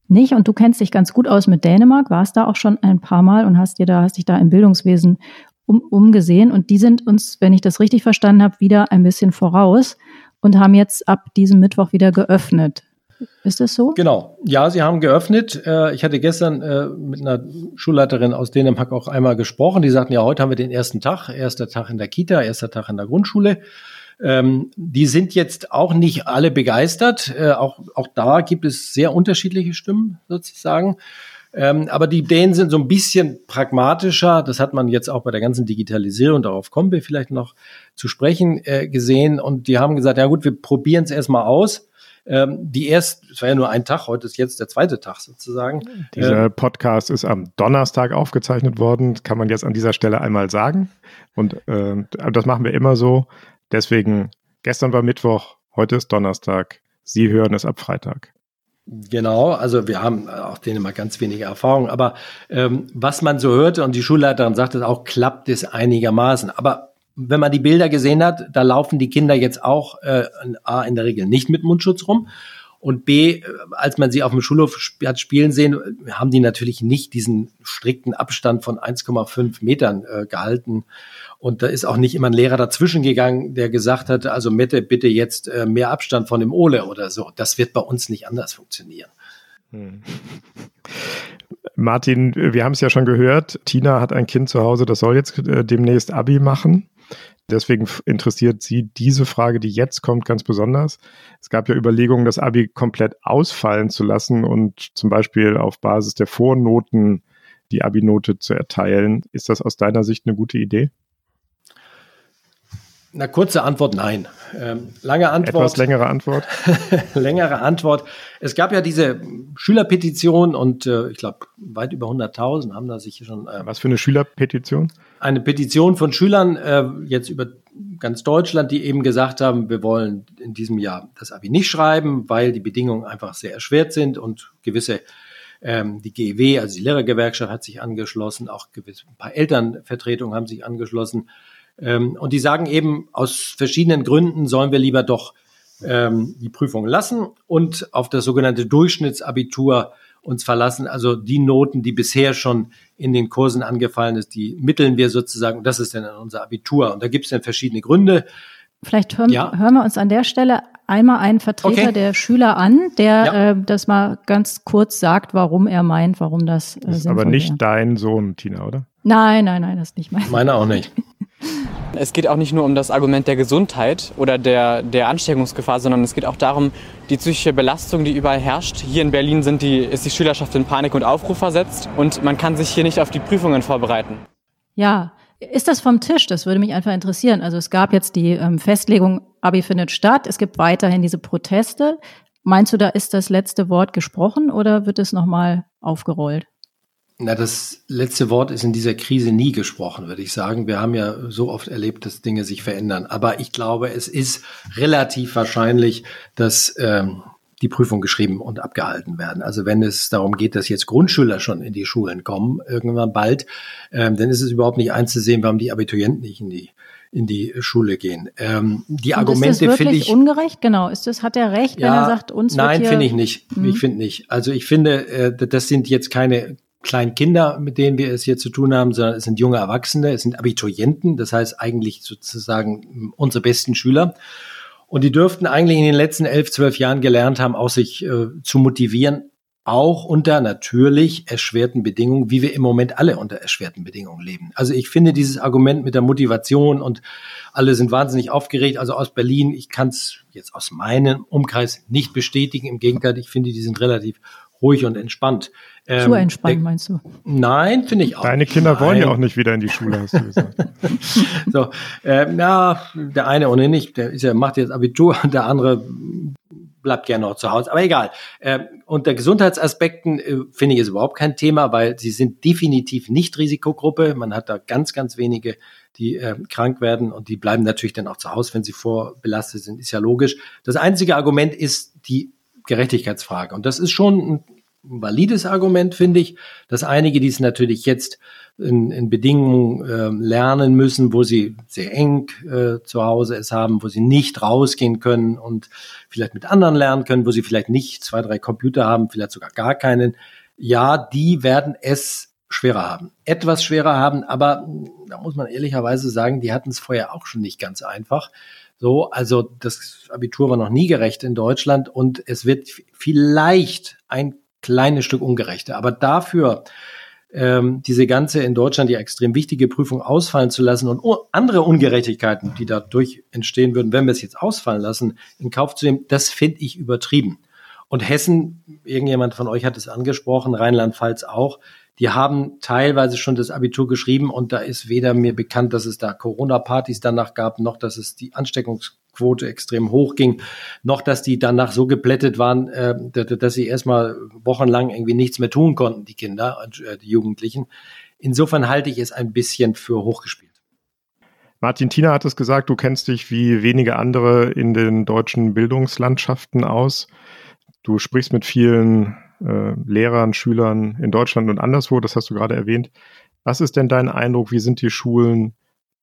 Nicht, und du kennst dich ganz gut aus mit Dänemark, warst da auch schon ein paar Mal und hast dir da, hast dich da im Bildungswesen um, umgesehen und die sind uns, wenn ich das richtig verstanden habe, wieder ein bisschen voraus und haben jetzt ab diesem Mittwoch wieder geöffnet. Ist das so? Genau. Ja, sie haben geöffnet. Äh, ich hatte gestern äh, mit einer Schulleiterin aus Dänemark auch einmal gesprochen. Die sagten, ja, heute haben wir den ersten Tag. Erster Tag in der Kita, erster Tag in der Grundschule. Ähm, die sind jetzt auch nicht alle begeistert. Äh, auch, auch da gibt es sehr unterschiedliche Stimmen sozusagen. Ähm, aber die Dänen sind so ein bisschen pragmatischer. Das hat man jetzt auch bei der ganzen Digitalisierung, darauf kommen wir vielleicht noch zu sprechen, äh, gesehen. Und die haben gesagt, ja gut, wir probieren es erstmal aus. Ähm, die erst, es war ja nur ein Tag, heute ist jetzt der zweite Tag sozusagen. Dieser ähm, Podcast ist am Donnerstag aufgezeichnet worden, kann man jetzt an dieser Stelle einmal sagen. Und äh, das machen wir immer so. Deswegen, gestern war Mittwoch, heute ist Donnerstag. Sie hören es ab Freitag. Genau, also wir haben auch denen mal ganz wenige Erfahrung, aber ähm, was man so hörte und die Schulleiterin sagt es auch, klappt es einigermaßen. Aber wenn man die Bilder gesehen hat, da laufen die Kinder jetzt auch äh, in der Regel nicht mit Mundschutz rum und B, als man sie auf dem Schulhof hat spielen sehen, haben die natürlich nicht diesen strikten Abstand von 1,5 Metern äh, gehalten. Und da ist auch nicht immer ein Lehrer dazwischen gegangen, der gesagt hat, also Mette, bitte jetzt äh, mehr Abstand von dem Ole oder so. Das wird bei uns nicht anders funktionieren. Hm. Martin, wir haben es ja schon gehört, Tina hat ein Kind zu Hause, das soll jetzt äh, demnächst Abi machen. Deswegen interessiert Sie diese Frage, die jetzt kommt, ganz besonders. Es gab ja Überlegungen, das Abi komplett ausfallen zu lassen und zum Beispiel auf Basis der Vornoten die Abi-Note zu erteilen. Ist das aus deiner Sicht eine gute Idee? Na, kurze Antwort, nein. Ähm, lange Antwort. Etwas längere Antwort. längere Antwort. Es gab ja diese Schülerpetition und äh, ich glaube, weit über 100.000 haben da sich schon. Äh, Was für eine Schülerpetition? Eine Petition von Schülern, äh, jetzt über ganz Deutschland, die eben gesagt haben, wir wollen in diesem Jahr das Abi nicht schreiben, weil die Bedingungen einfach sehr erschwert sind und gewisse ähm, die GEW, also die Lehrergewerkschaft, hat sich angeschlossen, auch gewisse, ein paar Elternvertretungen haben sich angeschlossen. Ähm, und die sagen eben, aus verschiedenen Gründen sollen wir lieber doch ähm, die Prüfung lassen und auf das sogenannte Durchschnittsabitur uns verlassen. Also die Noten, die bisher schon in den Kursen angefallen ist, die mitteln wir sozusagen. Das ist dann unser Abitur. Und da gibt es dann verschiedene Gründe. Vielleicht hören, ja. hören wir uns an der Stelle einmal einen Vertreter okay. der Schüler an, der ja. äh, das mal ganz kurz sagt, warum er meint, warum das. Äh, das ist aber nicht wäre. dein Sohn, Tina, oder? Nein, nein, nein, das ist nicht mein. Meiner auch nicht. Es geht auch nicht nur um das Argument der Gesundheit oder der, der Ansteckungsgefahr, sondern es geht auch darum, die psychische Belastung, die überall herrscht. Hier in Berlin sind die, ist die Schülerschaft in Panik und Aufruf versetzt und man kann sich hier nicht auf die Prüfungen vorbereiten. Ja, ist das vom Tisch? Das würde mich einfach interessieren. Also es gab jetzt die ähm, Festlegung, Abi findet statt. Es gibt weiterhin diese Proteste. Meinst du, da ist das letzte Wort gesprochen oder wird es nochmal aufgerollt? Na, das letzte Wort ist in dieser Krise nie gesprochen, würde ich sagen. Wir haben ja so oft erlebt, dass Dinge sich verändern. Aber ich glaube, es ist relativ wahrscheinlich, dass ähm, die Prüfung geschrieben und abgehalten werden. Also wenn es darum geht, dass jetzt Grundschüler schon in die Schulen kommen, irgendwann bald, ähm, dann ist es überhaupt nicht einzusehen, warum die Abiturienten nicht in die in die Schule gehen. Ähm, die und Argumente finde ich ungerecht. Genau, ist das hat er recht, ja, wenn er sagt, uns nein, finde ich nicht. Mhm. Ich finde nicht. Also ich finde, äh, das sind jetzt keine kleinen Kinder, mit denen wir es hier zu tun haben, sondern es sind junge Erwachsene, es sind Abiturienten, das heißt eigentlich sozusagen unsere besten Schüler. Und die dürften eigentlich in den letzten elf, zwölf Jahren gelernt haben, auch sich äh, zu motivieren, auch unter natürlich erschwerten Bedingungen, wie wir im Moment alle unter erschwerten Bedingungen leben. Also ich finde dieses Argument mit der Motivation und alle sind wahnsinnig aufgeregt, also aus Berlin, ich kann es jetzt aus meinem Umkreis nicht bestätigen. Im Gegenteil, ich finde, die sind relativ ruhig und entspannt. Ähm, Zu entspannt, meinst du? Nein, finde ich auch. Deine Kinder wollen ja auch nicht wieder in die Schule, hast du gesagt. so, äh, ja, der eine ohnehin nicht, der ist ja, macht jetzt Abitur, der andere bleibt gerne noch zu Hause. Aber egal. Äh, unter Gesundheitsaspekten äh, finde ich es überhaupt kein Thema, weil sie sind definitiv nicht Risikogruppe. Man hat da ganz, ganz wenige, die äh, krank werden und die bleiben natürlich dann auch zu Hause, wenn sie vorbelastet sind. Ist ja logisch. Das einzige Argument ist die Gerechtigkeitsfrage. Und das ist schon ein valides Argument, finde ich, dass einige, die es natürlich jetzt in, in Bedingungen äh, lernen müssen, wo sie sehr eng äh, zu Hause es haben, wo sie nicht rausgehen können und vielleicht mit anderen lernen können, wo sie vielleicht nicht zwei, drei Computer haben, vielleicht sogar gar keinen, ja, die werden es schwerer haben. Etwas schwerer haben, aber da muss man ehrlicherweise sagen, die hatten es vorher auch schon nicht ganz einfach. So, also das Abitur war noch nie gerecht in Deutschland und es wird vielleicht ein kleines Stück ungerechter. Aber dafür ähm, diese ganze in Deutschland ja extrem wichtige Prüfung ausfallen zu lassen und andere Ungerechtigkeiten, die dadurch entstehen würden, wenn wir es jetzt ausfallen lassen, in Kauf zu nehmen, das finde ich übertrieben. Und Hessen, irgendjemand von euch hat es angesprochen, Rheinland-Pfalz auch, die haben teilweise schon das Abitur geschrieben und da ist weder mir bekannt, dass es da Corona-Partys danach gab, noch dass es die Ansteckungsquote extrem hoch ging, noch dass die danach so geplättet waren, äh, dass sie erstmal wochenlang irgendwie nichts mehr tun konnten, die Kinder und äh, die Jugendlichen. Insofern halte ich es ein bisschen für hochgespielt. Martin Tina hat es gesagt, du kennst dich wie wenige andere in den deutschen Bildungslandschaften aus. Du sprichst mit vielen äh, Lehrern, Schülern in Deutschland und anderswo, das hast du gerade erwähnt. Was ist denn dein Eindruck, wie sind die Schulen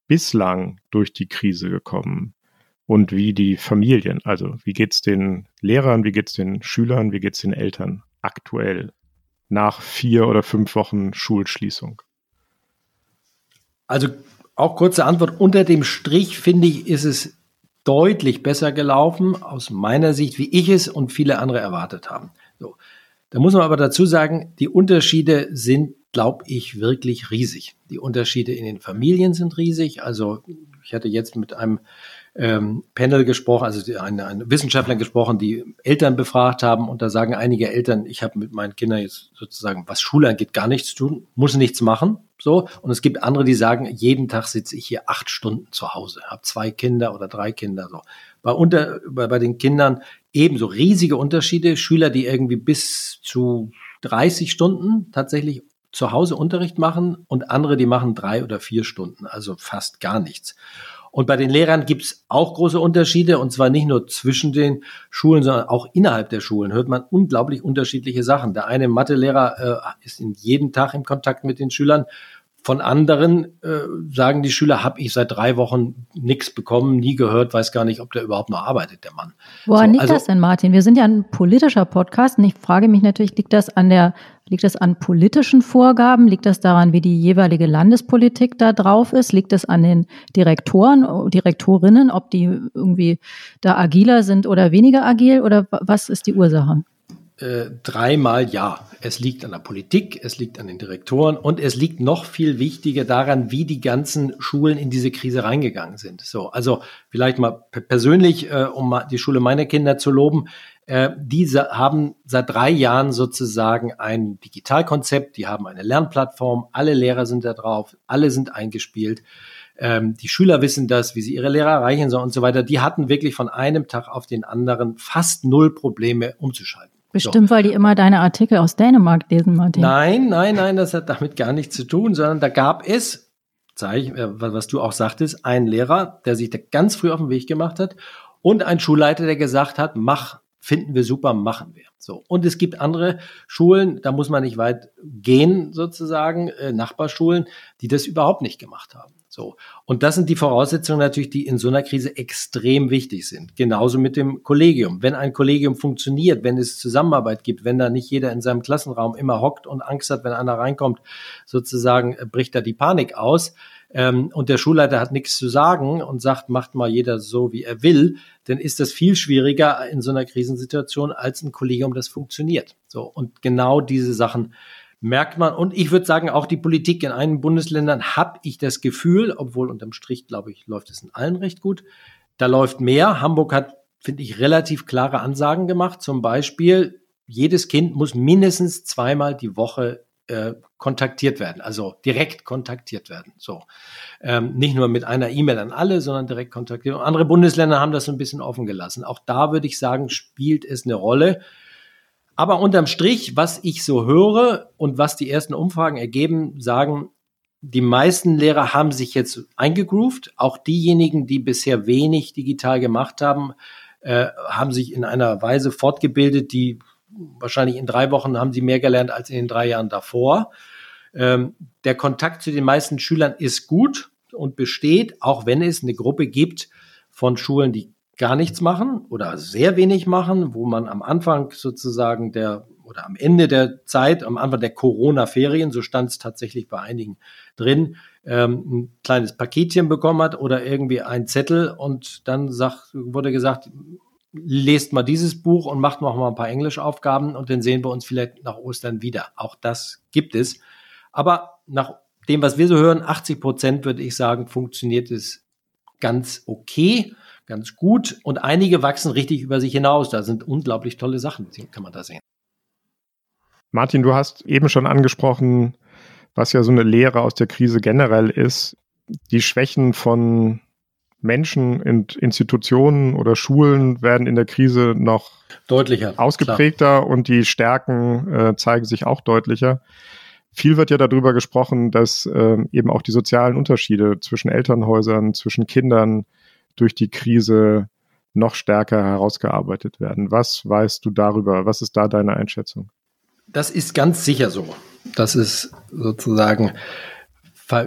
bislang durch die Krise gekommen? Und wie die Familien, also wie geht's den Lehrern, wie geht's den Schülern, wie geht's den Eltern aktuell nach vier oder fünf Wochen Schulschließung? Also auch kurze Antwort. Unter dem Strich finde ich, ist es deutlich besser gelaufen, aus meiner Sicht, wie ich es und viele andere erwartet haben. So. Da muss man aber dazu sagen, die Unterschiede sind, glaube ich, wirklich riesig. Die Unterschiede in den Familien sind riesig. Also ich hatte jetzt mit einem ähm, Panel gesprochen, also eine, eine Wissenschaftler gesprochen, die Eltern befragt haben und da sagen einige Eltern, ich habe mit meinen Kindern jetzt sozusagen, was Schule angeht, gar nichts zu tun, muss nichts machen. So. Und es gibt andere, die sagen, jeden Tag sitze ich hier acht Stunden zu Hause, habe zwei Kinder oder drei Kinder. So. Bei, unter, bei, bei den Kindern ebenso riesige Unterschiede. Schüler, die irgendwie bis zu 30 Stunden tatsächlich zu Hause Unterricht machen und andere, die machen drei oder vier Stunden, also fast gar nichts. Und bei den Lehrern gibt es auch große Unterschiede, und zwar nicht nur zwischen den Schulen, sondern auch innerhalb der Schulen hört man unglaublich unterschiedliche Sachen. Der eine Mathelehrer äh, ist in jedem Tag im Kontakt mit den Schülern. Von anderen äh, sagen die Schüler, habe ich seit drei Wochen nichts bekommen, nie gehört, weiß gar nicht, ob der überhaupt noch arbeitet, der Mann. Woran so, liegt also, das denn, Martin? Wir sind ja ein politischer Podcast und ich frage mich natürlich, liegt das an der Liegt das an politischen Vorgaben? Liegt das daran, wie die jeweilige Landespolitik da drauf ist? Liegt es an den Direktoren, Direktorinnen, ob die irgendwie da agiler sind oder weniger agil? Oder was ist die Ursache? Äh, dreimal ja. Es liegt an der Politik, es liegt an den Direktoren und es liegt noch viel wichtiger daran, wie die ganzen Schulen in diese Krise reingegangen sind. So, also vielleicht mal persönlich, äh, um mal die Schule meiner Kinder zu loben. Äh, diese haben seit drei Jahren sozusagen ein Digitalkonzept, die haben eine Lernplattform, alle Lehrer sind da drauf, alle sind eingespielt. Ähm, die Schüler wissen das, wie sie ihre Lehrer erreichen sollen und so weiter. Die hatten wirklich von einem Tag auf den anderen fast null Probleme umzuschalten. Bestimmt, so. weil die immer deine Artikel aus Dänemark lesen, Martin. Nein, nein, nein, das hat damit gar nichts zu tun, sondern da gab es, ich, äh, was du auch sagtest, einen Lehrer, der sich da ganz früh auf den Weg gemacht hat und ein Schulleiter, der gesagt hat, mach finden wir super, machen wir. So. Und es gibt andere Schulen, da muss man nicht weit gehen, sozusagen, äh, Nachbarschulen, die das überhaupt nicht gemacht haben. So. Und das sind die Voraussetzungen natürlich, die in so einer Krise extrem wichtig sind. Genauso mit dem Kollegium. Wenn ein Kollegium funktioniert, wenn es Zusammenarbeit gibt, wenn da nicht jeder in seinem Klassenraum immer hockt und Angst hat, wenn einer reinkommt, sozusagen äh, bricht da die Panik aus, ähm, und der Schulleiter hat nichts zu sagen und sagt, macht mal jeder so, wie er will, dann ist das viel schwieriger in so einer Krisensituation als ein Kollegium, das funktioniert. So. Und genau diese Sachen merkt man. Und ich würde sagen, auch die Politik in einigen Bundesländern habe ich das Gefühl, obwohl unterm Strich, glaube ich, läuft es in allen recht gut. Da läuft mehr. Hamburg hat, finde ich, relativ klare Ansagen gemacht. Zum Beispiel, jedes Kind muss mindestens zweimal die Woche äh, kontaktiert werden, also direkt kontaktiert werden. So ähm, nicht nur mit einer E-Mail an alle, sondern direkt kontaktiert. Andere Bundesländer haben das so ein bisschen offen gelassen. Auch da würde ich sagen, spielt es eine Rolle. Aber unterm Strich, was ich so höre und was die ersten Umfragen ergeben, sagen, die meisten Lehrer haben sich jetzt eingegroovt. Auch diejenigen, die bisher wenig digital gemacht haben, äh, haben sich in einer Weise fortgebildet, die wahrscheinlich in drei Wochen haben sie mehr gelernt als in den drei Jahren davor. Ähm, der Kontakt zu den meisten Schülern ist gut und besteht, auch wenn es eine Gruppe gibt von Schulen, die gar nichts machen oder sehr wenig machen, wo man am Anfang sozusagen der oder am Ende der Zeit, am Anfang der Corona-Ferien, so stand es tatsächlich bei einigen drin, ähm, ein kleines Paketchen bekommen hat oder irgendwie ein Zettel und dann sagt, wurde gesagt, lest mal dieses Buch und macht noch mal ein paar Englischaufgaben und dann sehen wir uns vielleicht nach Ostern wieder. Auch das gibt es. Aber nach dem, was wir so hören, 80 Prozent würde ich sagen, funktioniert es ganz okay, ganz gut. Und einige wachsen richtig über sich hinaus. Da sind unglaublich tolle Sachen, kann man da sehen. Martin, du hast eben schon angesprochen, was ja so eine Lehre aus der Krise generell ist, die Schwächen von Menschen und Institutionen oder Schulen werden in der Krise noch deutlicher, ausgeprägter klar. und die Stärken äh, zeigen sich auch deutlicher. Viel wird ja darüber gesprochen, dass äh, eben auch die sozialen Unterschiede zwischen Elternhäusern, zwischen Kindern durch die Krise noch stärker herausgearbeitet werden. Was weißt du darüber? Was ist da deine Einschätzung? Das ist ganz sicher so. Das ist sozusagen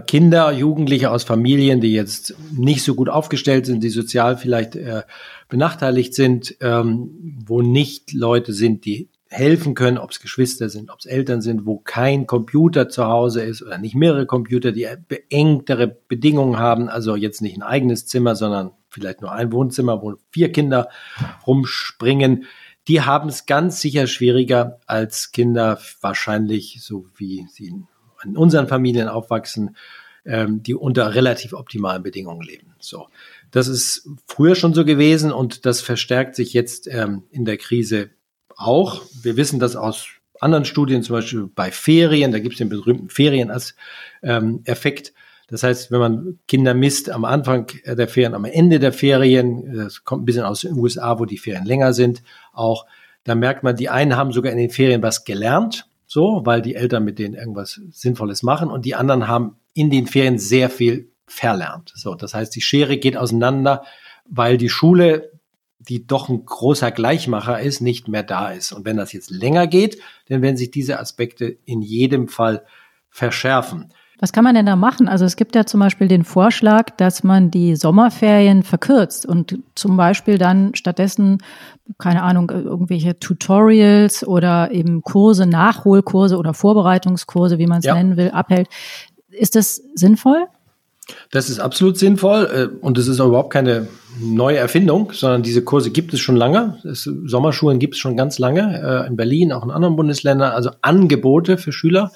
Kinder, Jugendliche aus Familien, die jetzt nicht so gut aufgestellt sind, die sozial vielleicht äh, benachteiligt sind, ähm, wo nicht Leute sind, die helfen können, ob es Geschwister sind, ob es Eltern sind, wo kein Computer zu Hause ist oder nicht mehrere Computer, die beengtere Bedingungen haben, also jetzt nicht ein eigenes Zimmer, sondern vielleicht nur ein Wohnzimmer, wo vier Kinder rumspringen, die haben es ganz sicher schwieriger als Kinder wahrscheinlich, so wie sie in unseren Familien aufwachsen, ähm, die unter relativ optimalen Bedingungen leben. So, das ist früher schon so gewesen und das verstärkt sich jetzt ähm, in der Krise auch. Wir wissen das aus anderen Studien, zum Beispiel bei Ferien, da gibt es den berühmten Ferien als ähm, Effekt. Das heißt, wenn man Kinder misst am Anfang der Ferien, am Ende der Ferien, das kommt ein bisschen aus den USA, wo die Ferien länger sind, auch, da merkt man, die einen haben sogar in den Ferien was gelernt, so, weil die Eltern mit denen irgendwas Sinnvolles machen und die anderen haben in den Ferien sehr viel verlernt. So, das heißt, die Schere geht auseinander, weil die Schule die doch ein großer Gleichmacher ist, nicht mehr da ist. Und wenn das jetzt länger geht, dann werden sich diese Aspekte in jedem Fall verschärfen. Was kann man denn da machen? Also es gibt ja zum Beispiel den Vorschlag, dass man die Sommerferien verkürzt und zum Beispiel dann stattdessen, keine Ahnung, irgendwelche Tutorials oder eben Kurse, Nachholkurse oder Vorbereitungskurse, wie man es ja. nennen will, abhält. Ist das sinnvoll? Das ist absolut sinnvoll äh, und es ist auch überhaupt keine neue Erfindung, sondern diese Kurse gibt es schon lange. Das, Sommerschulen gibt es schon ganz lange äh, in Berlin, auch in anderen Bundesländern. Also Angebote für Schüler,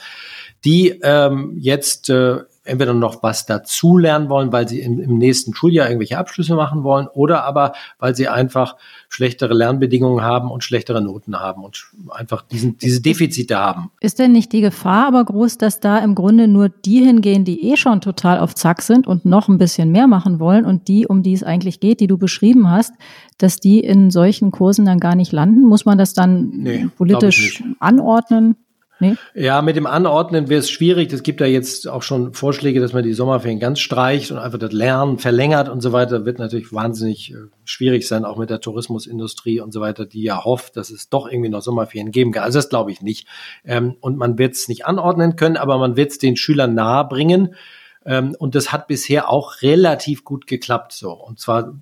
die ähm, jetzt äh, entweder noch was dazulernen wollen, weil sie im, im, nächsten Schuljahr irgendwelche Abschlüsse machen wollen oder aber weil sie einfach schlechtere Lernbedingungen haben und schlechtere Noten haben und einfach diesen, diese Defizite haben. Ist denn nicht die Gefahr aber groß, dass da im Grunde nur die hingehen, die eh schon total auf Zack sind und noch ein bisschen mehr machen wollen und die, um die es eigentlich geht, die du beschrieben hast, dass die in solchen Kursen dann gar nicht landen? Muss man das dann nee, politisch anordnen? Nee? Ja, mit dem Anordnen wäre es schwierig. Es gibt ja jetzt auch schon Vorschläge, dass man die Sommerferien ganz streicht und einfach das Lernen verlängert und so weiter. Wird natürlich wahnsinnig äh, schwierig sein, auch mit der Tourismusindustrie und so weiter, die ja hofft, dass es doch irgendwie noch Sommerferien geben kann. Also das glaube ich nicht. Ähm, und man wird es nicht anordnen können, aber man wird es den Schülern nahebringen. Ähm, und das hat bisher auch relativ gut geklappt. So. Und zwar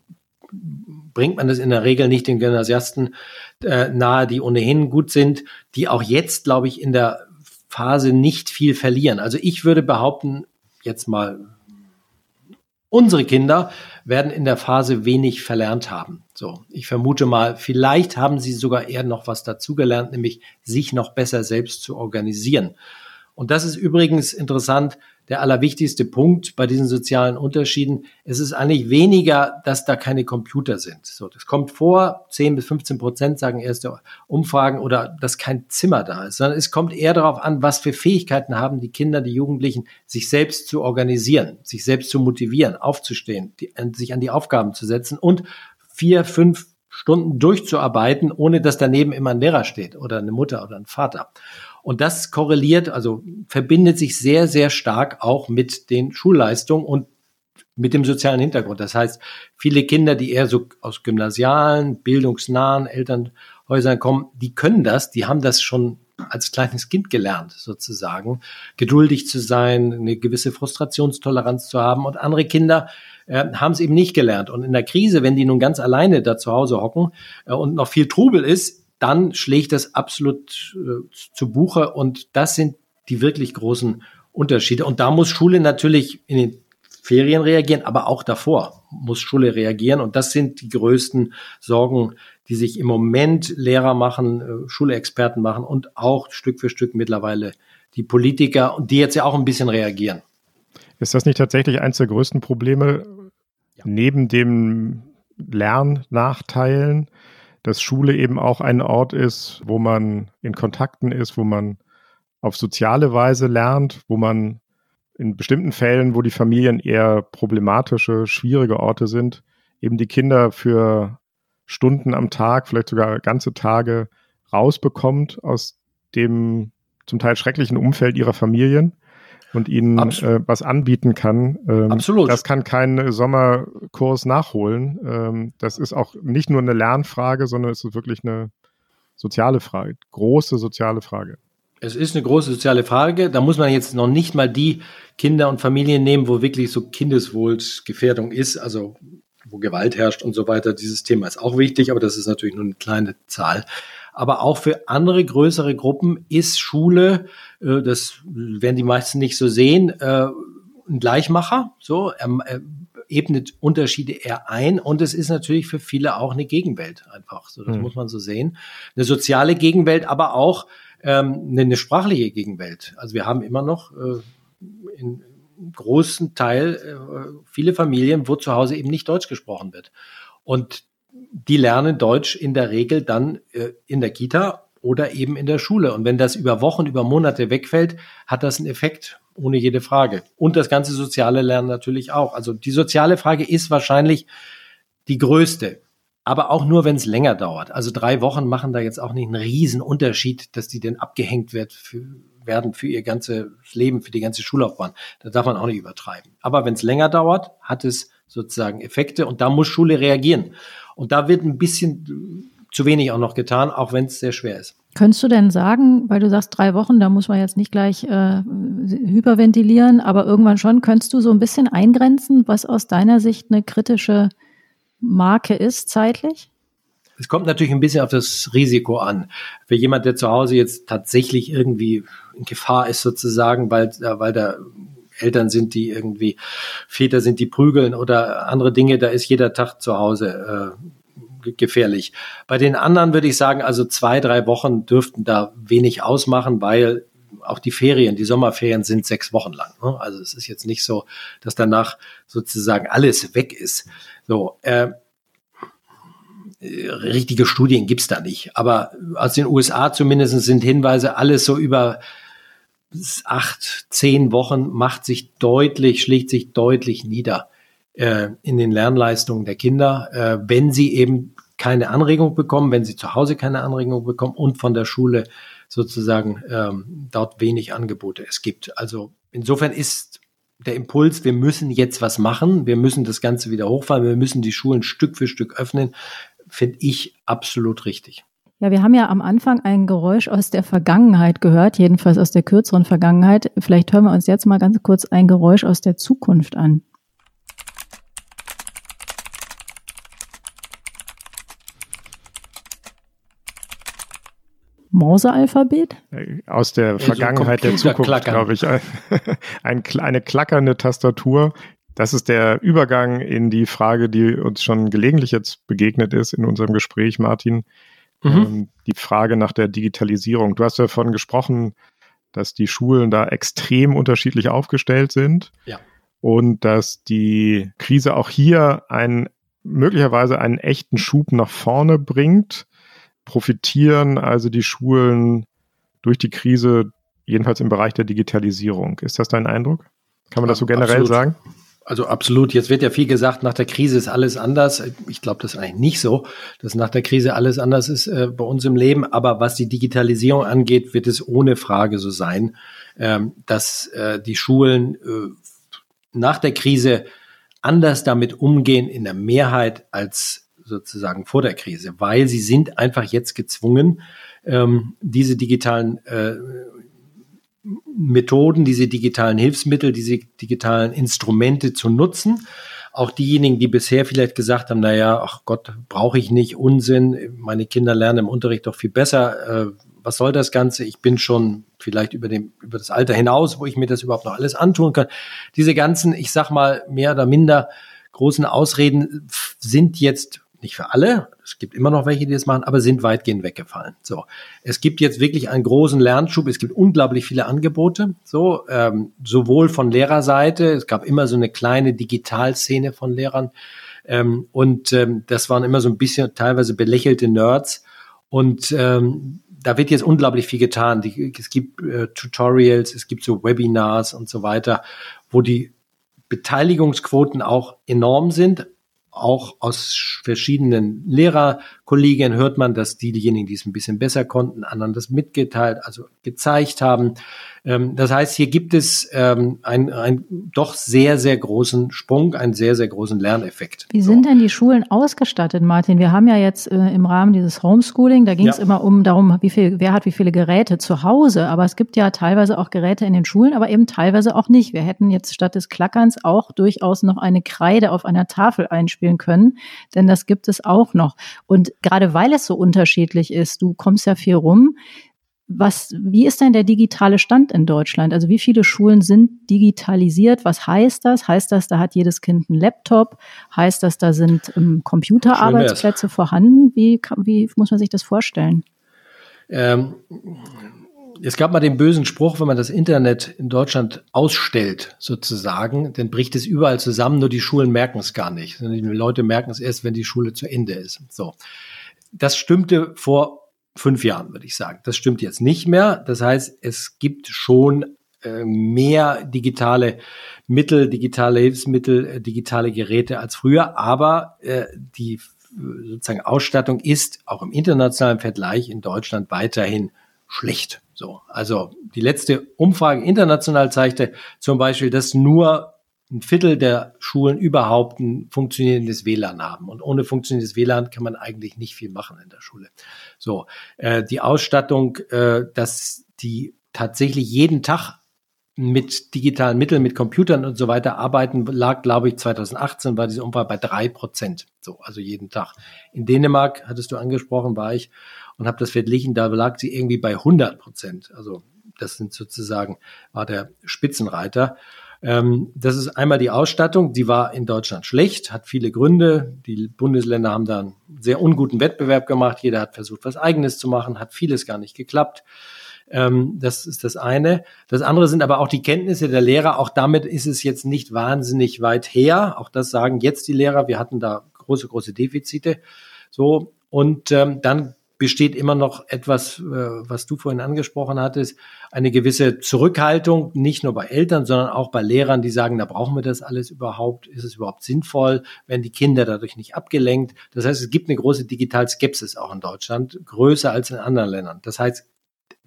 bringt man das in der Regel nicht den Gymnasiasten äh, nahe, die ohnehin gut sind, die auch jetzt, glaube ich, in der Phase nicht viel verlieren. Also ich würde behaupten, jetzt mal, unsere Kinder werden in der Phase wenig verlernt haben. So, ich vermute mal, vielleicht haben sie sogar eher noch was dazugelernt, nämlich sich noch besser selbst zu organisieren. Und das ist übrigens interessant, der allerwichtigste Punkt bei diesen sozialen Unterschieden. Es ist eigentlich weniger, dass da keine Computer sind. So, das kommt vor, 10 bis 15 Prozent sagen erste Umfragen oder dass kein Zimmer da ist, sondern es kommt eher darauf an, was für Fähigkeiten haben die Kinder, die Jugendlichen, sich selbst zu organisieren, sich selbst zu motivieren, aufzustehen, die, sich an die Aufgaben zu setzen und vier, fünf Stunden durchzuarbeiten, ohne dass daneben immer ein Lehrer steht oder eine Mutter oder ein Vater. Und das korreliert, also verbindet sich sehr, sehr stark auch mit den Schulleistungen und mit dem sozialen Hintergrund. Das heißt, viele Kinder, die eher so aus gymnasialen, bildungsnahen Elternhäusern kommen, die können das, die haben das schon als kleines Kind gelernt, sozusagen, geduldig zu sein, eine gewisse Frustrationstoleranz zu haben. Und andere Kinder äh, haben es eben nicht gelernt. Und in der Krise, wenn die nun ganz alleine da zu Hause hocken äh, und noch viel Trubel ist, dann schlägt das absolut äh, zu Buche und das sind die wirklich großen Unterschiede. Und da muss Schule natürlich in den Ferien reagieren, aber auch davor muss Schule reagieren. Und das sind die größten Sorgen, die sich im Moment Lehrer machen, äh, Schulexperten machen und auch Stück für Stück mittlerweile die Politiker und die jetzt ja auch ein bisschen reagieren. Ist das nicht tatsächlich eines der größten Probleme ja. neben dem Lernachteilen? Dass Schule eben auch ein Ort ist, wo man in Kontakten ist, wo man auf soziale Weise lernt, wo man in bestimmten Fällen, wo die Familien eher problematische, schwierige Orte sind, eben die Kinder für Stunden am Tag, vielleicht sogar ganze Tage rausbekommt aus dem zum Teil schrecklichen Umfeld ihrer Familien und ihnen äh, was anbieten kann. Ähm, Absolut. Das kann kein Sommerkurs nachholen. Ähm, das ist auch nicht nur eine Lernfrage, sondern es ist wirklich eine soziale Frage, große soziale Frage. Es ist eine große soziale Frage. Da muss man jetzt noch nicht mal die Kinder und Familien nehmen, wo wirklich so Kindeswohlsgefährdung ist, also wo Gewalt herrscht und so weiter. Dieses Thema ist auch wichtig, aber das ist natürlich nur eine kleine Zahl. Aber auch für andere größere Gruppen ist Schule, äh, das werden die meisten nicht so sehen, äh, ein Gleichmacher. So, er, er ebnet Unterschiede eher ein und es ist natürlich für viele auch eine Gegenwelt einfach. So, das mhm. muss man so sehen. Eine soziale Gegenwelt, aber auch ähm, eine, eine sprachliche Gegenwelt. Also wir haben immer noch äh, in großen Teil äh, viele Familien, wo zu Hause eben nicht Deutsch gesprochen wird. Und die lernen Deutsch in der Regel dann äh, in der Kita oder eben in der Schule. Und wenn das über Wochen, über Monate wegfällt, hat das einen Effekt, ohne jede Frage. Und das ganze soziale Lernen natürlich auch. Also die soziale Frage ist wahrscheinlich die größte. Aber auch nur, wenn es länger dauert. Also drei Wochen machen da jetzt auch nicht einen riesen Unterschied, dass die denn abgehängt wird für, werden für ihr ganzes Leben, für die ganze Schullaufbahn. Da darf man auch nicht übertreiben. Aber wenn es länger dauert, hat es sozusagen Effekte und da muss Schule reagieren. Und da wird ein bisschen zu wenig auch noch getan, auch wenn es sehr schwer ist. Könntest du denn sagen, weil du sagst drei Wochen, da muss man jetzt nicht gleich äh, hyperventilieren, aber irgendwann schon, könntest du so ein bisschen eingrenzen, was aus deiner Sicht eine kritische Marke ist zeitlich? Es kommt natürlich ein bisschen auf das Risiko an. Für jemand, der zu Hause jetzt tatsächlich irgendwie in Gefahr ist sozusagen, weil, äh, weil da Eltern sind, die irgendwie Väter sind, die prügeln oder andere Dinge, da ist jeder Tag zu Hause äh, gefährlich. Bei den anderen würde ich sagen, also zwei, drei Wochen dürften da wenig ausmachen, weil auch die Ferien, die Sommerferien sind sechs Wochen lang. Ne? Also es ist jetzt nicht so, dass danach sozusagen alles weg ist. So, äh, richtige Studien gibt's da nicht. Aber aus den USA zumindest sind Hinweise, alles so über acht, zehn Wochen macht sich deutlich, schlägt sich deutlich nieder äh, in den Lernleistungen der Kinder, äh, wenn sie eben keine Anregung bekommen, wenn sie zu Hause keine Anregung bekommen und von der Schule sozusagen ähm, dort wenig Angebote es gibt. Also insofern ist der Impuls, wir müssen jetzt was machen, wir müssen das Ganze wieder hochfahren, wir müssen die Schulen Stück für Stück öffnen, finde ich absolut richtig. Ja, wir haben ja am Anfang ein Geräusch aus der Vergangenheit gehört, jedenfalls aus der kürzeren Vergangenheit. Vielleicht hören wir uns jetzt mal ganz kurz ein Geräusch aus der Zukunft an. Morse-Alphabet? Aus der Vergangenheit der Zukunft, glaube ich. Ein, ein, eine klackernde Tastatur. Das ist der Übergang in die Frage, die uns schon gelegentlich jetzt begegnet ist in unserem Gespräch, Martin. Mhm. Ähm, die Frage nach der Digitalisierung. Du hast davon gesprochen, dass die Schulen da extrem unterschiedlich aufgestellt sind. Ja. Und dass die Krise auch hier einen, möglicherweise einen echten Schub nach vorne bringt. Profitieren also die Schulen durch die Krise, jedenfalls im Bereich der Digitalisierung. Ist das dein Eindruck? Kann man das so generell Absolut. sagen? Also absolut. Jetzt wird ja viel gesagt, nach der Krise ist alles anders. Ich glaube, das ist eigentlich nicht so, dass nach der Krise alles anders ist äh, bei uns im Leben. Aber was die Digitalisierung angeht, wird es ohne Frage so sein, ähm, dass äh, die Schulen äh, nach der Krise anders damit umgehen in der Mehrheit als sozusagen vor der Krise, weil sie sind einfach jetzt gezwungen, ähm, diese digitalen äh, Methoden, diese digitalen Hilfsmittel, diese digitalen Instrumente zu nutzen. Auch diejenigen, die bisher vielleicht gesagt haben, naja, ach Gott, brauche ich nicht, Unsinn, meine Kinder lernen im Unterricht doch viel besser. Äh, was soll das Ganze? Ich bin schon vielleicht über, dem, über das Alter hinaus, wo ich mir das überhaupt noch alles antun kann. Diese ganzen, ich sag mal, mehr oder minder großen Ausreden sind jetzt nicht für alle, es gibt immer noch welche, die das machen, aber sind weitgehend weggefallen. So, es gibt jetzt wirklich einen großen Lernschub. Es gibt unglaublich viele Angebote, so ähm, sowohl von Lehrerseite. Es gab immer so eine kleine Digitalszene von Lehrern ähm, und ähm, das waren immer so ein bisschen teilweise belächelte Nerds und ähm, da wird jetzt unglaublich viel getan. Die, es gibt äh, Tutorials, es gibt so Webinars und so weiter, wo die Beteiligungsquoten auch enorm sind, auch aus verschiedenen Lehrerkollegien hört man, dass diejenigen, die es ein bisschen besser konnten, anderen das mitgeteilt, also gezeigt haben. Ähm, das heißt, hier gibt es ähm, einen, doch sehr, sehr großen Sprung, einen sehr, sehr großen Lerneffekt. Wie sind denn die Schulen ausgestattet, Martin? Wir haben ja jetzt äh, im Rahmen dieses Homeschooling, da ging es ja. immer um darum, wie viel, wer hat wie viele Geräte zu Hause. Aber es gibt ja teilweise auch Geräte in den Schulen, aber eben teilweise auch nicht. Wir hätten jetzt statt des Klackerns auch durchaus noch eine Kreide auf einer Tafel einspielen können, denn das gibt es auch noch. Und gerade weil es so unterschiedlich ist, du kommst ja viel rum, was, wie ist denn der digitale Stand in Deutschland? Also wie viele Schulen sind digitalisiert? Was heißt das? Heißt das, da hat jedes Kind einen Laptop? Heißt das, da sind ähm, Computerarbeitsplätze vorhanden? Wie, wie muss man sich das vorstellen? Ähm, es gab mal den bösen Spruch, wenn man das Internet in Deutschland ausstellt, sozusagen, dann bricht es überall zusammen, nur die Schulen merken es gar nicht. Die Leute merken es erst, wenn die Schule zu Ende ist. So. Das stimmte vor fünf Jahren, würde ich sagen. Das stimmt jetzt nicht mehr. Das heißt, es gibt schon äh, mehr digitale Mittel, digitale Hilfsmittel, äh, digitale Geräte als früher, aber äh, die sozusagen Ausstattung ist auch im internationalen Vergleich in Deutschland weiterhin schlecht. So, also die letzte Umfrage international zeigte zum Beispiel, dass nur ein Viertel der Schulen überhaupt ein funktionierendes WLAN haben. Und ohne funktionierendes WLAN kann man eigentlich nicht viel machen in der Schule. So, äh, die Ausstattung, äh, dass die tatsächlich jeden Tag mit digitalen Mitteln, mit Computern und so weiter arbeiten, lag, glaube ich, 2018 war diese Umfrage bei drei Prozent. So, also jeden Tag. In Dänemark, hattest du angesprochen, war ich und habe das verglichen, da lag sie irgendwie bei 100 Prozent. Also das sind sozusagen, war der Spitzenreiter. Ähm, das ist einmal die Ausstattung, die war in Deutschland schlecht, hat viele Gründe. Die Bundesländer haben da einen sehr unguten Wettbewerb gemacht. Jeder hat versucht, was Eigenes zu machen, hat vieles gar nicht geklappt. Ähm, das ist das eine. Das andere sind aber auch die Kenntnisse der Lehrer. Auch damit ist es jetzt nicht wahnsinnig weit her. Auch das sagen jetzt die Lehrer. Wir hatten da große, große Defizite. So. Und ähm, dann besteht immer noch etwas, äh, was du vorhin angesprochen hattest, eine gewisse Zurückhaltung, nicht nur bei Eltern, sondern auch bei Lehrern, die sagen, da brauchen wir das alles überhaupt, ist es überhaupt sinnvoll, werden die Kinder dadurch nicht abgelenkt. Das heißt, es gibt eine große Digitalskepsis auch in Deutschland, größer als in anderen Ländern. Das heißt,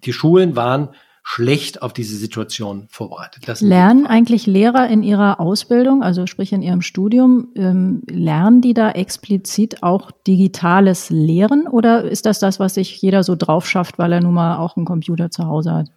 die Schulen waren schlecht auf diese Situation vorbereitet. Das lernen eigentlich Lehrer in ihrer Ausbildung, also sprich in ihrem Studium, ähm, lernen die da explizit auch digitales Lehren oder ist das das, was sich jeder so drauf schafft, weil er nun mal auch einen Computer zu Hause hat?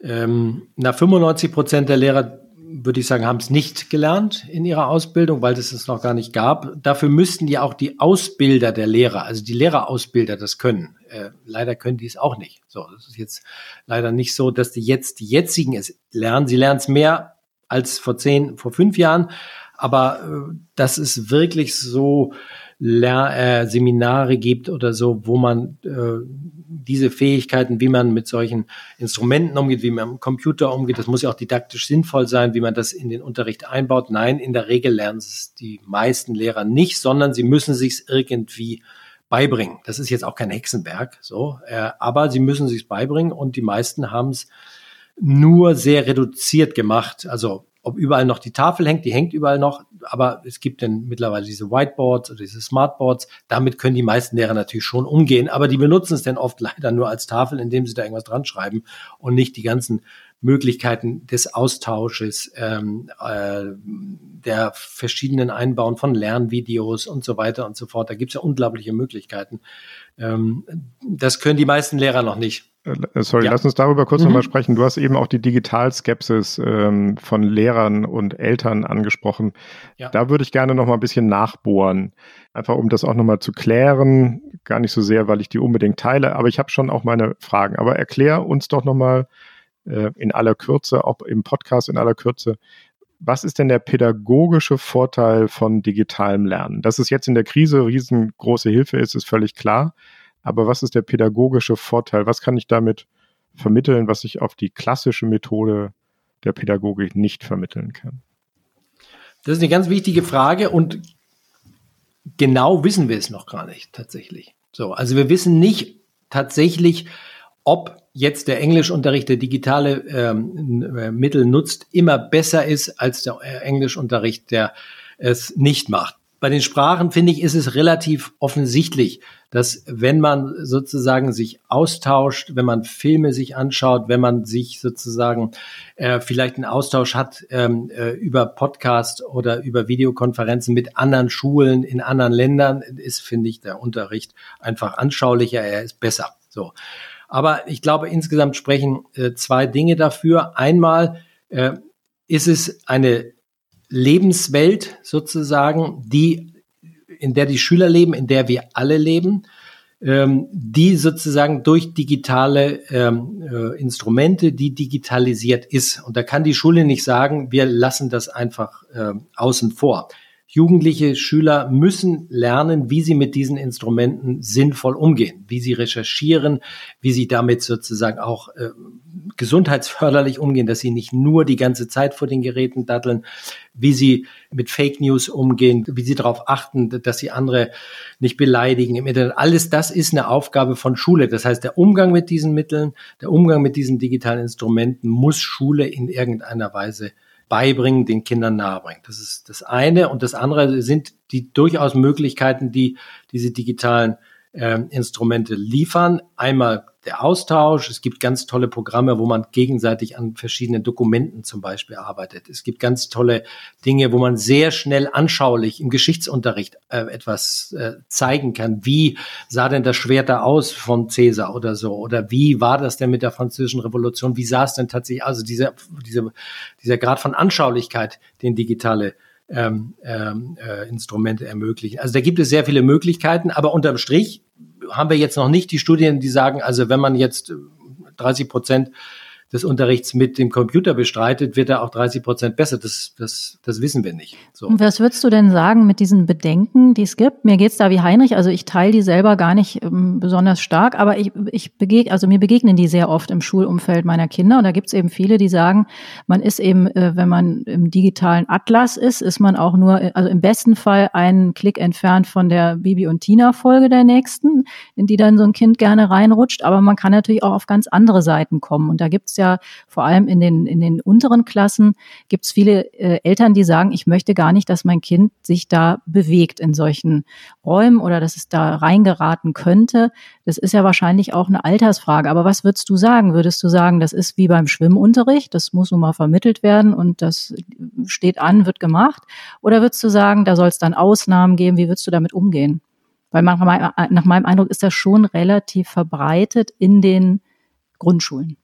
Ähm, na, 95 Prozent der Lehrer würde ich sagen, haben es nicht gelernt in ihrer Ausbildung, weil es es noch gar nicht gab. Dafür müssten ja auch die Ausbilder der Lehrer, also die Lehrerausbilder, das können. Äh, leider können die es auch nicht. So, das ist jetzt leider nicht so, dass die jetzt die jetzigen es lernen. Sie lernen es mehr als vor zehn, vor fünf Jahren, aber äh, das ist wirklich so Lehr äh, Seminare gibt oder so, wo man äh, diese Fähigkeiten, wie man mit solchen Instrumenten umgeht, wie man mit dem Computer umgeht, das muss ja auch didaktisch sinnvoll sein, wie man das in den Unterricht einbaut. Nein, in der Regel lernen es die meisten Lehrer nicht, sondern sie müssen sich irgendwie beibringen. Das ist jetzt auch kein Hexenwerk, so, äh, aber sie müssen sich beibringen und die meisten haben es nur sehr reduziert gemacht. Also ob überall noch die Tafel hängt, die hängt überall noch, aber es gibt dann mittlerweile diese Whiteboards oder diese Smartboards. Damit können die meisten Lehrer natürlich schon umgehen, aber die benutzen es dann oft leider nur als Tafel, indem sie da irgendwas dran schreiben und nicht die ganzen Möglichkeiten des Austausches, ähm, äh, der verschiedenen Einbauen von Lernvideos und so weiter und so fort. Da gibt es ja unglaubliche Möglichkeiten. Ähm, das können die meisten Lehrer noch nicht. Äh, sorry, ja. lass uns darüber kurz mhm. nochmal sprechen. Du hast eben auch die Digitalskepsis ähm, von Lehrern und Eltern angesprochen. Ja. Da würde ich gerne nochmal ein bisschen nachbohren. Einfach um das auch nochmal zu klären. Gar nicht so sehr, weil ich die unbedingt teile, aber ich habe schon auch meine Fragen. Aber erklär uns doch nochmal äh, in aller Kürze, auch im Podcast in aller Kürze, was ist denn der pädagogische Vorteil von digitalem Lernen? Dass es jetzt in der Krise riesengroße Hilfe ist, ist völlig klar. Aber was ist der pädagogische Vorteil? Was kann ich damit vermitteln, was ich auf die klassische Methode der Pädagogik nicht vermitteln kann? Das ist eine ganz wichtige Frage und genau wissen wir es noch gar nicht tatsächlich. So, also wir wissen nicht tatsächlich, ob jetzt der Englischunterricht, der digitale ähm, Mittel nutzt, immer besser ist als der Englischunterricht, der es nicht macht. bei den Sprachen finde ich, ist es relativ offensichtlich, dass wenn man sozusagen sich austauscht, wenn man Filme sich anschaut, wenn man sich sozusagen äh, vielleicht einen Austausch hat ähm, äh, über Podcast oder über Videokonferenzen mit anderen Schulen in anderen Ländern, ist, finde ich, der Unterricht einfach anschaulicher, er ist besser. So. Aber ich glaube, insgesamt sprechen äh, zwei Dinge dafür. Einmal äh, ist es eine Lebenswelt sozusagen, die, in der die Schüler leben, in der wir alle leben, ähm, die sozusagen durch digitale ähm, äh, Instrumente, die digitalisiert ist. Und da kann die Schule nicht sagen, wir lassen das einfach äh, außen vor. Jugendliche Schüler müssen lernen, wie sie mit diesen Instrumenten sinnvoll umgehen, wie sie recherchieren, wie sie damit sozusagen auch äh, gesundheitsförderlich umgehen, dass sie nicht nur die ganze Zeit vor den Geräten datteln, wie sie mit Fake News umgehen, wie sie darauf achten, dass sie andere nicht beleidigen im Internet. Alles das ist eine Aufgabe von Schule. Das heißt, der Umgang mit diesen Mitteln, der Umgang mit diesen digitalen Instrumenten muss Schule in irgendeiner Weise beibringen, den Kindern nahebringen. Das ist das eine. Und das andere sind die durchaus Möglichkeiten, die diese digitalen äh, Instrumente liefern. Einmal der Austausch. Es gibt ganz tolle Programme, wo man gegenseitig an verschiedenen Dokumenten zum Beispiel arbeitet. Es gibt ganz tolle Dinge, wo man sehr schnell anschaulich im Geschichtsunterricht äh, etwas äh, zeigen kann. Wie sah denn das Schwert da aus von Cäsar oder so? Oder wie war das denn mit der französischen Revolution? Wie sah es denn tatsächlich? Also dieser, dieser, dieser Grad von Anschaulichkeit, den digitale ähm, ähm, äh, Instrumente ermöglichen. Also da gibt es sehr viele Möglichkeiten, aber unterm Strich haben wir jetzt noch nicht die Studien, die sagen, also wenn man jetzt 30 Prozent des Unterrichts mit dem Computer bestreitet, wird er auch 30 Prozent besser. Das, das, das wissen wir nicht. So. Und was würdest du denn sagen mit diesen Bedenken, die es gibt? Mir geht's da wie Heinrich, also ich teile die selber gar nicht ähm, besonders stark, aber ich, ich begeg, also mir begegnen die sehr oft im Schulumfeld meiner Kinder. Und da gibt's eben viele, die sagen, man ist eben, äh, wenn man im digitalen Atlas ist, ist man auch nur, also im besten Fall einen Klick entfernt von der Bibi und Tina-Folge der nächsten, in die dann so ein Kind gerne reinrutscht. Aber man kann natürlich auch auf ganz andere Seiten kommen. Und da gibt's ja vor allem in den, in den unteren Klassen gibt es viele äh, Eltern, die sagen, ich möchte gar nicht, dass mein Kind sich da bewegt in solchen Räumen oder dass es da reingeraten könnte. Das ist ja wahrscheinlich auch eine Altersfrage. Aber was würdest du sagen? Würdest du sagen, das ist wie beim Schwimmunterricht, das muss nun mal vermittelt werden und das steht an, wird gemacht? Oder würdest du sagen, da soll es dann Ausnahmen geben? Wie würdest du damit umgehen? Weil nach meinem Eindruck ist das schon relativ verbreitet in den Grundschulen.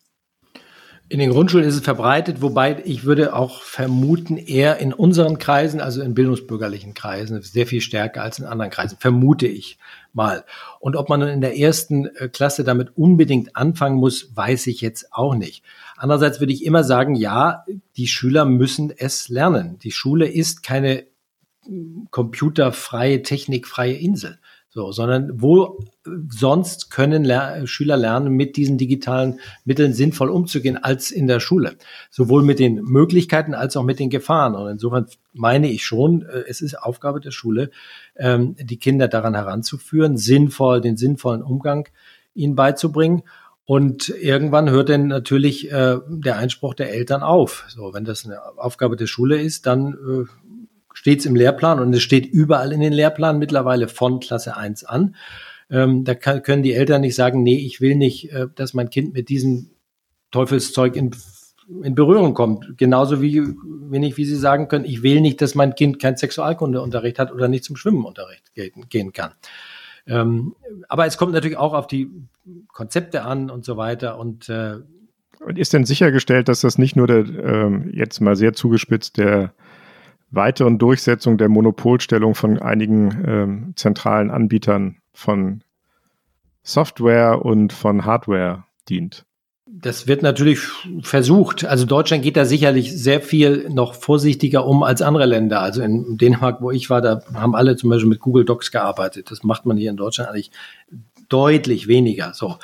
In den Grundschulen ist es verbreitet, wobei ich würde auch vermuten, eher in unseren Kreisen, also in bildungsbürgerlichen Kreisen, sehr viel stärker als in anderen Kreisen, vermute ich mal. Und ob man nun in der ersten äh, Klasse damit unbedingt anfangen muss, weiß ich jetzt auch nicht. Andererseits würde ich immer sagen, ja, die Schüler müssen es lernen. Die Schule ist keine computerfreie, technikfreie Insel. So, sondern wo sonst können Ler Schüler lernen, mit diesen digitalen Mitteln sinnvoll umzugehen, als in der Schule. Sowohl mit den Möglichkeiten als auch mit den Gefahren. Und insofern meine ich schon, äh, es ist Aufgabe der Schule, ähm, die Kinder daran heranzuführen, sinnvoll, den sinnvollen Umgang ihnen beizubringen. Und irgendwann hört dann natürlich äh, der Einspruch der Eltern auf. So, wenn das eine Aufgabe der Schule ist, dann äh, steht es im Lehrplan und es steht überall in den Lehrplan mittlerweile von Klasse 1 an. Ähm, da kann, können die Eltern nicht sagen, nee, ich will nicht, äh, dass mein Kind mit diesem Teufelszeug in, in Berührung kommt. Genauso wie wenig, wie sie sagen können, ich will nicht, dass mein Kind kein Sexualkundeunterricht hat oder nicht zum Schwimmenunterricht gehen, gehen kann. Ähm, aber es kommt natürlich auch auf die Konzepte an und so weiter und äh, und ist denn sichergestellt, dass das nicht nur der, ähm, jetzt mal sehr zugespitzt, der weiteren Durchsetzung der Monopolstellung von einigen ähm, zentralen Anbietern von Software und von Hardware dient. Das wird natürlich versucht. Also Deutschland geht da sicherlich sehr viel noch vorsichtiger um als andere Länder. Also in Dänemark, wo ich war, da haben alle zum Beispiel mit Google Docs gearbeitet. Das macht man hier in Deutschland eigentlich deutlich weniger. So.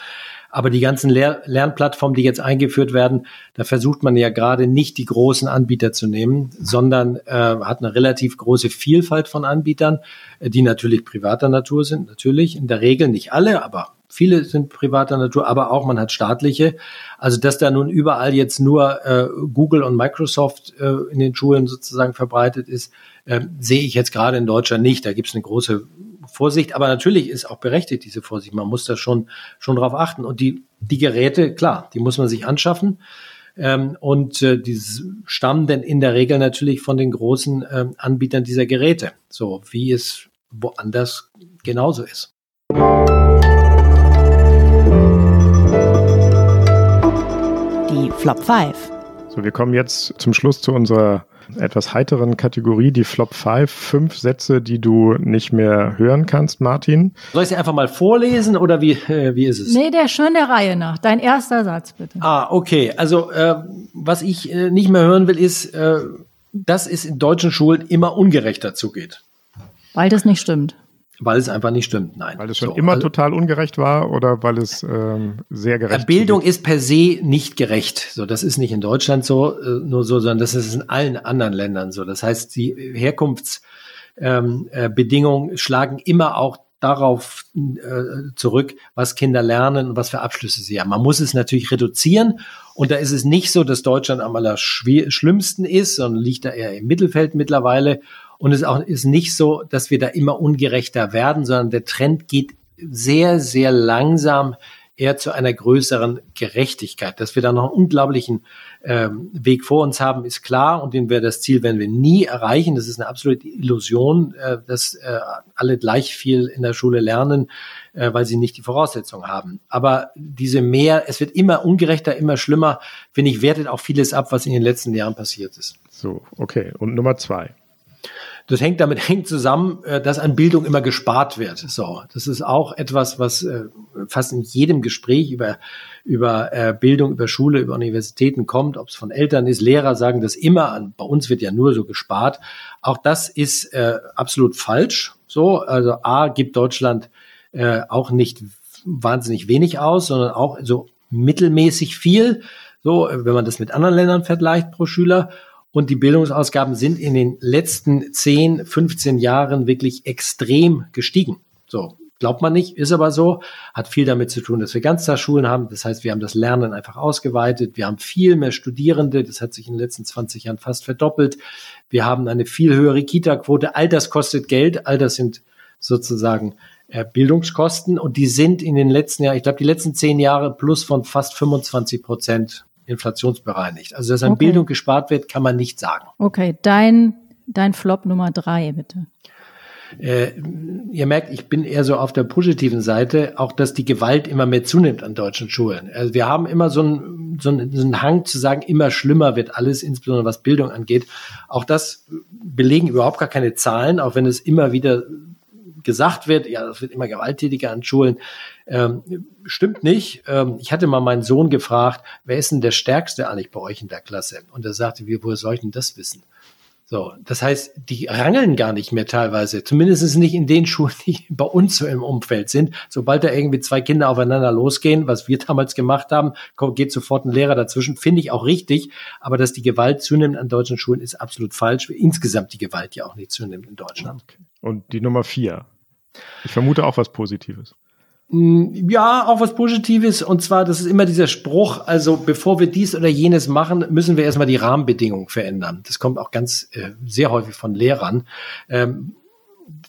Aber die ganzen Lehr Lernplattformen, die jetzt eingeführt werden, da versucht man ja gerade nicht die großen Anbieter zu nehmen, sondern äh, hat eine relativ große Vielfalt von Anbietern, äh, die natürlich privater Natur sind, natürlich, in der Regel nicht alle, aber viele sind privater Natur, aber auch man hat staatliche. Also dass da nun überall jetzt nur äh, Google und Microsoft äh, in den Schulen sozusagen verbreitet ist, äh, sehe ich jetzt gerade in Deutschland nicht. Da gibt es eine große Vorsicht, aber natürlich ist auch berechtigt diese Vorsicht. Man muss da schon schon drauf achten. Und die die Geräte, klar, die muss man sich anschaffen. Ähm, und äh, die stammen denn in der Regel natürlich von den großen äh, Anbietern dieser Geräte, so wie es woanders genauso ist. Die Flop 5. So, wir kommen jetzt zum Schluss zu unserer etwas heiteren Kategorie, die Flop 5. Fünf Sätze, die du nicht mehr hören kannst, Martin. Soll ich sie einfach mal vorlesen oder wie, äh, wie ist es? Nee, der schön der Reihe nach. Dein erster Satz, bitte. Ah, okay. Also, äh, was ich äh, nicht mehr hören will, ist, äh, dass es in deutschen Schulen immer ungerechter zugeht. Weil das nicht stimmt. Weil es einfach nicht stimmt, nein. Weil es schon so, immer also, total ungerecht war oder weil es ähm, sehr gerecht Bildung ist per se nicht gerecht. So, das ist nicht in Deutschland so, äh, nur so, sondern das ist in allen anderen Ländern so. Das heißt, die Herkunftsbedingungen ähm, äh, schlagen immer auch darauf äh, zurück, was Kinder lernen und was für Abschlüsse sie haben. Man muss es natürlich reduzieren und da ist es nicht so, dass Deutschland am allerschlimmsten ist, sondern liegt da eher im Mittelfeld mittlerweile und es auch ist nicht so, dass wir da immer ungerechter werden, sondern der Trend geht sehr, sehr langsam eher zu einer größeren Gerechtigkeit. Dass wir da noch einen unglaublichen ähm, Weg vor uns haben, ist klar und den wir das Ziel werden wir nie erreichen. Das ist eine absolute Illusion, äh, dass äh, alle gleich viel in der Schule lernen, äh, weil sie nicht die Voraussetzungen haben. Aber diese mehr, es wird immer ungerechter, immer schlimmer, finde ich, wertet auch vieles ab, was in den letzten Jahren passiert ist. So, okay. Und Nummer zwei. Das hängt damit hängt zusammen, äh, dass an Bildung immer gespart wird. So, das ist auch etwas, was äh, fast in jedem Gespräch über über äh, Bildung, über Schule, über Universitäten kommt, ob es von Eltern ist, Lehrer sagen das immer. Bei uns wird ja nur so gespart. Auch das ist äh, absolut falsch. So, also a gibt Deutschland äh, auch nicht wahnsinnig wenig aus, sondern auch so mittelmäßig viel. So, wenn man das mit anderen Ländern vergleicht pro Schüler. Und die Bildungsausgaben sind in den letzten 10, 15 Jahren wirklich extrem gestiegen. So, glaubt man nicht, ist aber so, hat viel damit zu tun, dass wir Ganztagsschulen haben. Das heißt, wir haben das Lernen einfach ausgeweitet. Wir haben viel mehr Studierende. Das hat sich in den letzten 20 Jahren fast verdoppelt. Wir haben eine viel höhere Kita-Quote. All das kostet Geld. All das sind sozusagen äh, Bildungskosten. Und die sind in den letzten Jahren, ich glaube, die letzten zehn Jahre plus von fast 25 Prozent inflationsbereinigt. Also, dass an okay. Bildung gespart wird, kann man nicht sagen. Okay, dein, dein Flop Nummer drei, bitte. Äh, ihr merkt, ich bin eher so auf der positiven Seite, auch dass die Gewalt immer mehr zunimmt an deutschen Schulen. Also wir haben immer so einen, so, einen, so einen Hang zu sagen, immer schlimmer wird alles, insbesondere was Bildung angeht. Auch das belegen überhaupt gar keine Zahlen, auch wenn es immer wieder gesagt wird, ja, das wird immer gewalttätiger an Schulen. Ähm, stimmt nicht. Ähm, ich hatte mal meinen Sohn gefragt, wer ist denn der Stärkste eigentlich bei euch in der Klasse? Und er sagte, wie, woher soll ich denn das wissen? So, das heißt, die rangeln gar nicht mehr teilweise, zumindest nicht in den Schulen, die bei uns so im Umfeld sind. Sobald da irgendwie zwei Kinder aufeinander losgehen, was wir damals gemacht haben, geht sofort ein Lehrer dazwischen, finde ich auch richtig. Aber dass die Gewalt zunimmt an deutschen Schulen, ist absolut falsch. Insgesamt die Gewalt ja auch nicht zunimmt in Deutschland. Und die Nummer vier. Ich vermute auch was Positives. Mm, ja, auch was Positives. Und zwar, das ist immer dieser Spruch, also bevor wir dies oder jenes machen, müssen wir erstmal die Rahmenbedingungen verändern. Das kommt auch ganz äh, sehr häufig von Lehrern. Ähm,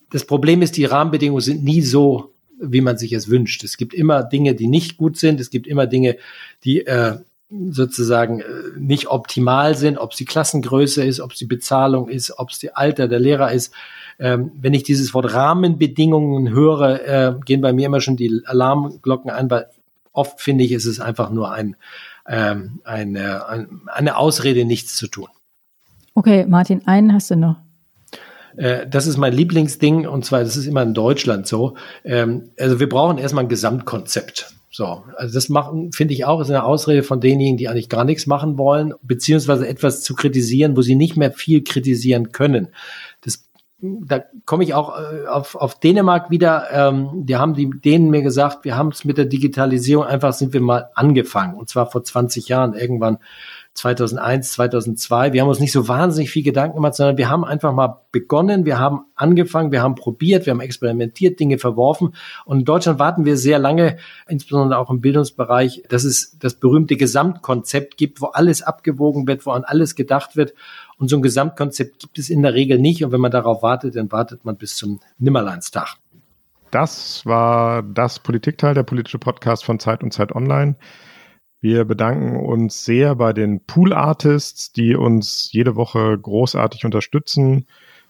das Problem ist, die Rahmenbedingungen sind nie so, wie man sich es wünscht. Es gibt immer Dinge, die nicht gut sind. Es gibt immer Dinge, die äh, sozusagen äh, nicht optimal sind, ob es die Klassengröße ist, ob es die Bezahlung ist, ob es die Alter der Lehrer ist ähm, wenn ich dieses Wort Rahmenbedingungen höre, äh, gehen bei mir immer schon die Alarmglocken an, weil oft finde ich, ist es einfach nur ein, ähm, eine, ein, eine Ausrede, nichts zu tun. Okay, Martin, einen hast du noch. Äh, das ist mein Lieblingsding und zwar, das ist immer in Deutschland so. Ähm, also wir brauchen erstmal ein Gesamtkonzept. So, also das machen, finde ich auch, ist eine Ausrede von denjenigen, die eigentlich gar nichts machen wollen, beziehungsweise etwas zu kritisieren, wo sie nicht mehr viel kritisieren können da komme ich auch äh, auf, auf Dänemark wieder. Ähm, die haben die Dänen mir gesagt, wir haben es mit der Digitalisierung einfach sind wir mal angefangen und zwar vor 20 Jahren irgendwann 2001, 2002. Wir haben uns nicht so wahnsinnig viel Gedanken gemacht, sondern wir haben einfach mal begonnen, wir haben angefangen, wir haben probiert, wir haben experimentiert, Dinge verworfen. Und in Deutschland warten wir sehr lange, insbesondere auch im Bildungsbereich, dass es das berühmte Gesamtkonzept gibt, wo alles abgewogen wird, wo an alles gedacht wird. Und so ein Gesamtkonzept gibt es in der Regel nicht. Und wenn man darauf wartet, dann wartet man bis zum Nimmerleinstag. Das war das Politikteil, der politische Podcast von Zeit und Zeit Online. Wir bedanken uns sehr bei den Pool Artists, die uns jede Woche großartig unterstützen,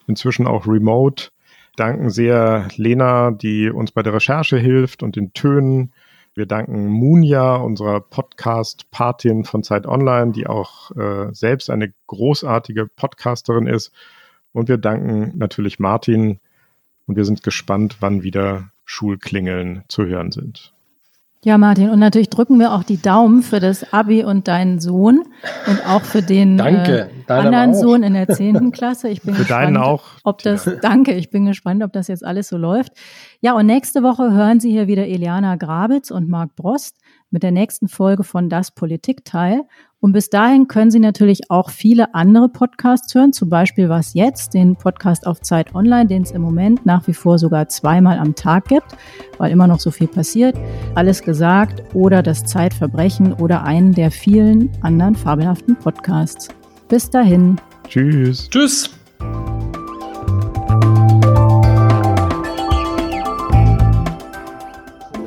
inzwischen auch remote. Danken sehr Lena, die uns bei der Recherche hilft und den Tönen. Wir danken Munja, unserer Podcast-Patin von Zeit Online, die auch äh, selbst eine großartige Podcasterin ist. Und wir danken natürlich Martin. Und wir sind gespannt, wann wieder Schulklingeln zu hören sind. Ja, Martin, und natürlich drücken wir auch die Daumen für das Abi und deinen Sohn und auch für den danke, äh, anderen Sohn in der zehnten Klasse. Ich bin für gespannt, deinen auch. ob das, danke, ich bin gespannt, ob das jetzt alles so läuft. Ja, und nächste Woche hören Sie hier wieder Eliana Grabitz und Marc Brost mit der nächsten Folge von Das Politikteil. Und bis dahin können Sie natürlich auch viele andere Podcasts hören, zum Beispiel Was jetzt, den Podcast auf Zeit Online, den es im Moment nach wie vor sogar zweimal am Tag gibt, weil immer noch so viel passiert. Alles gesagt oder das Zeitverbrechen oder einen der vielen anderen fabelhaften Podcasts. Bis dahin. Tschüss. Tschüss.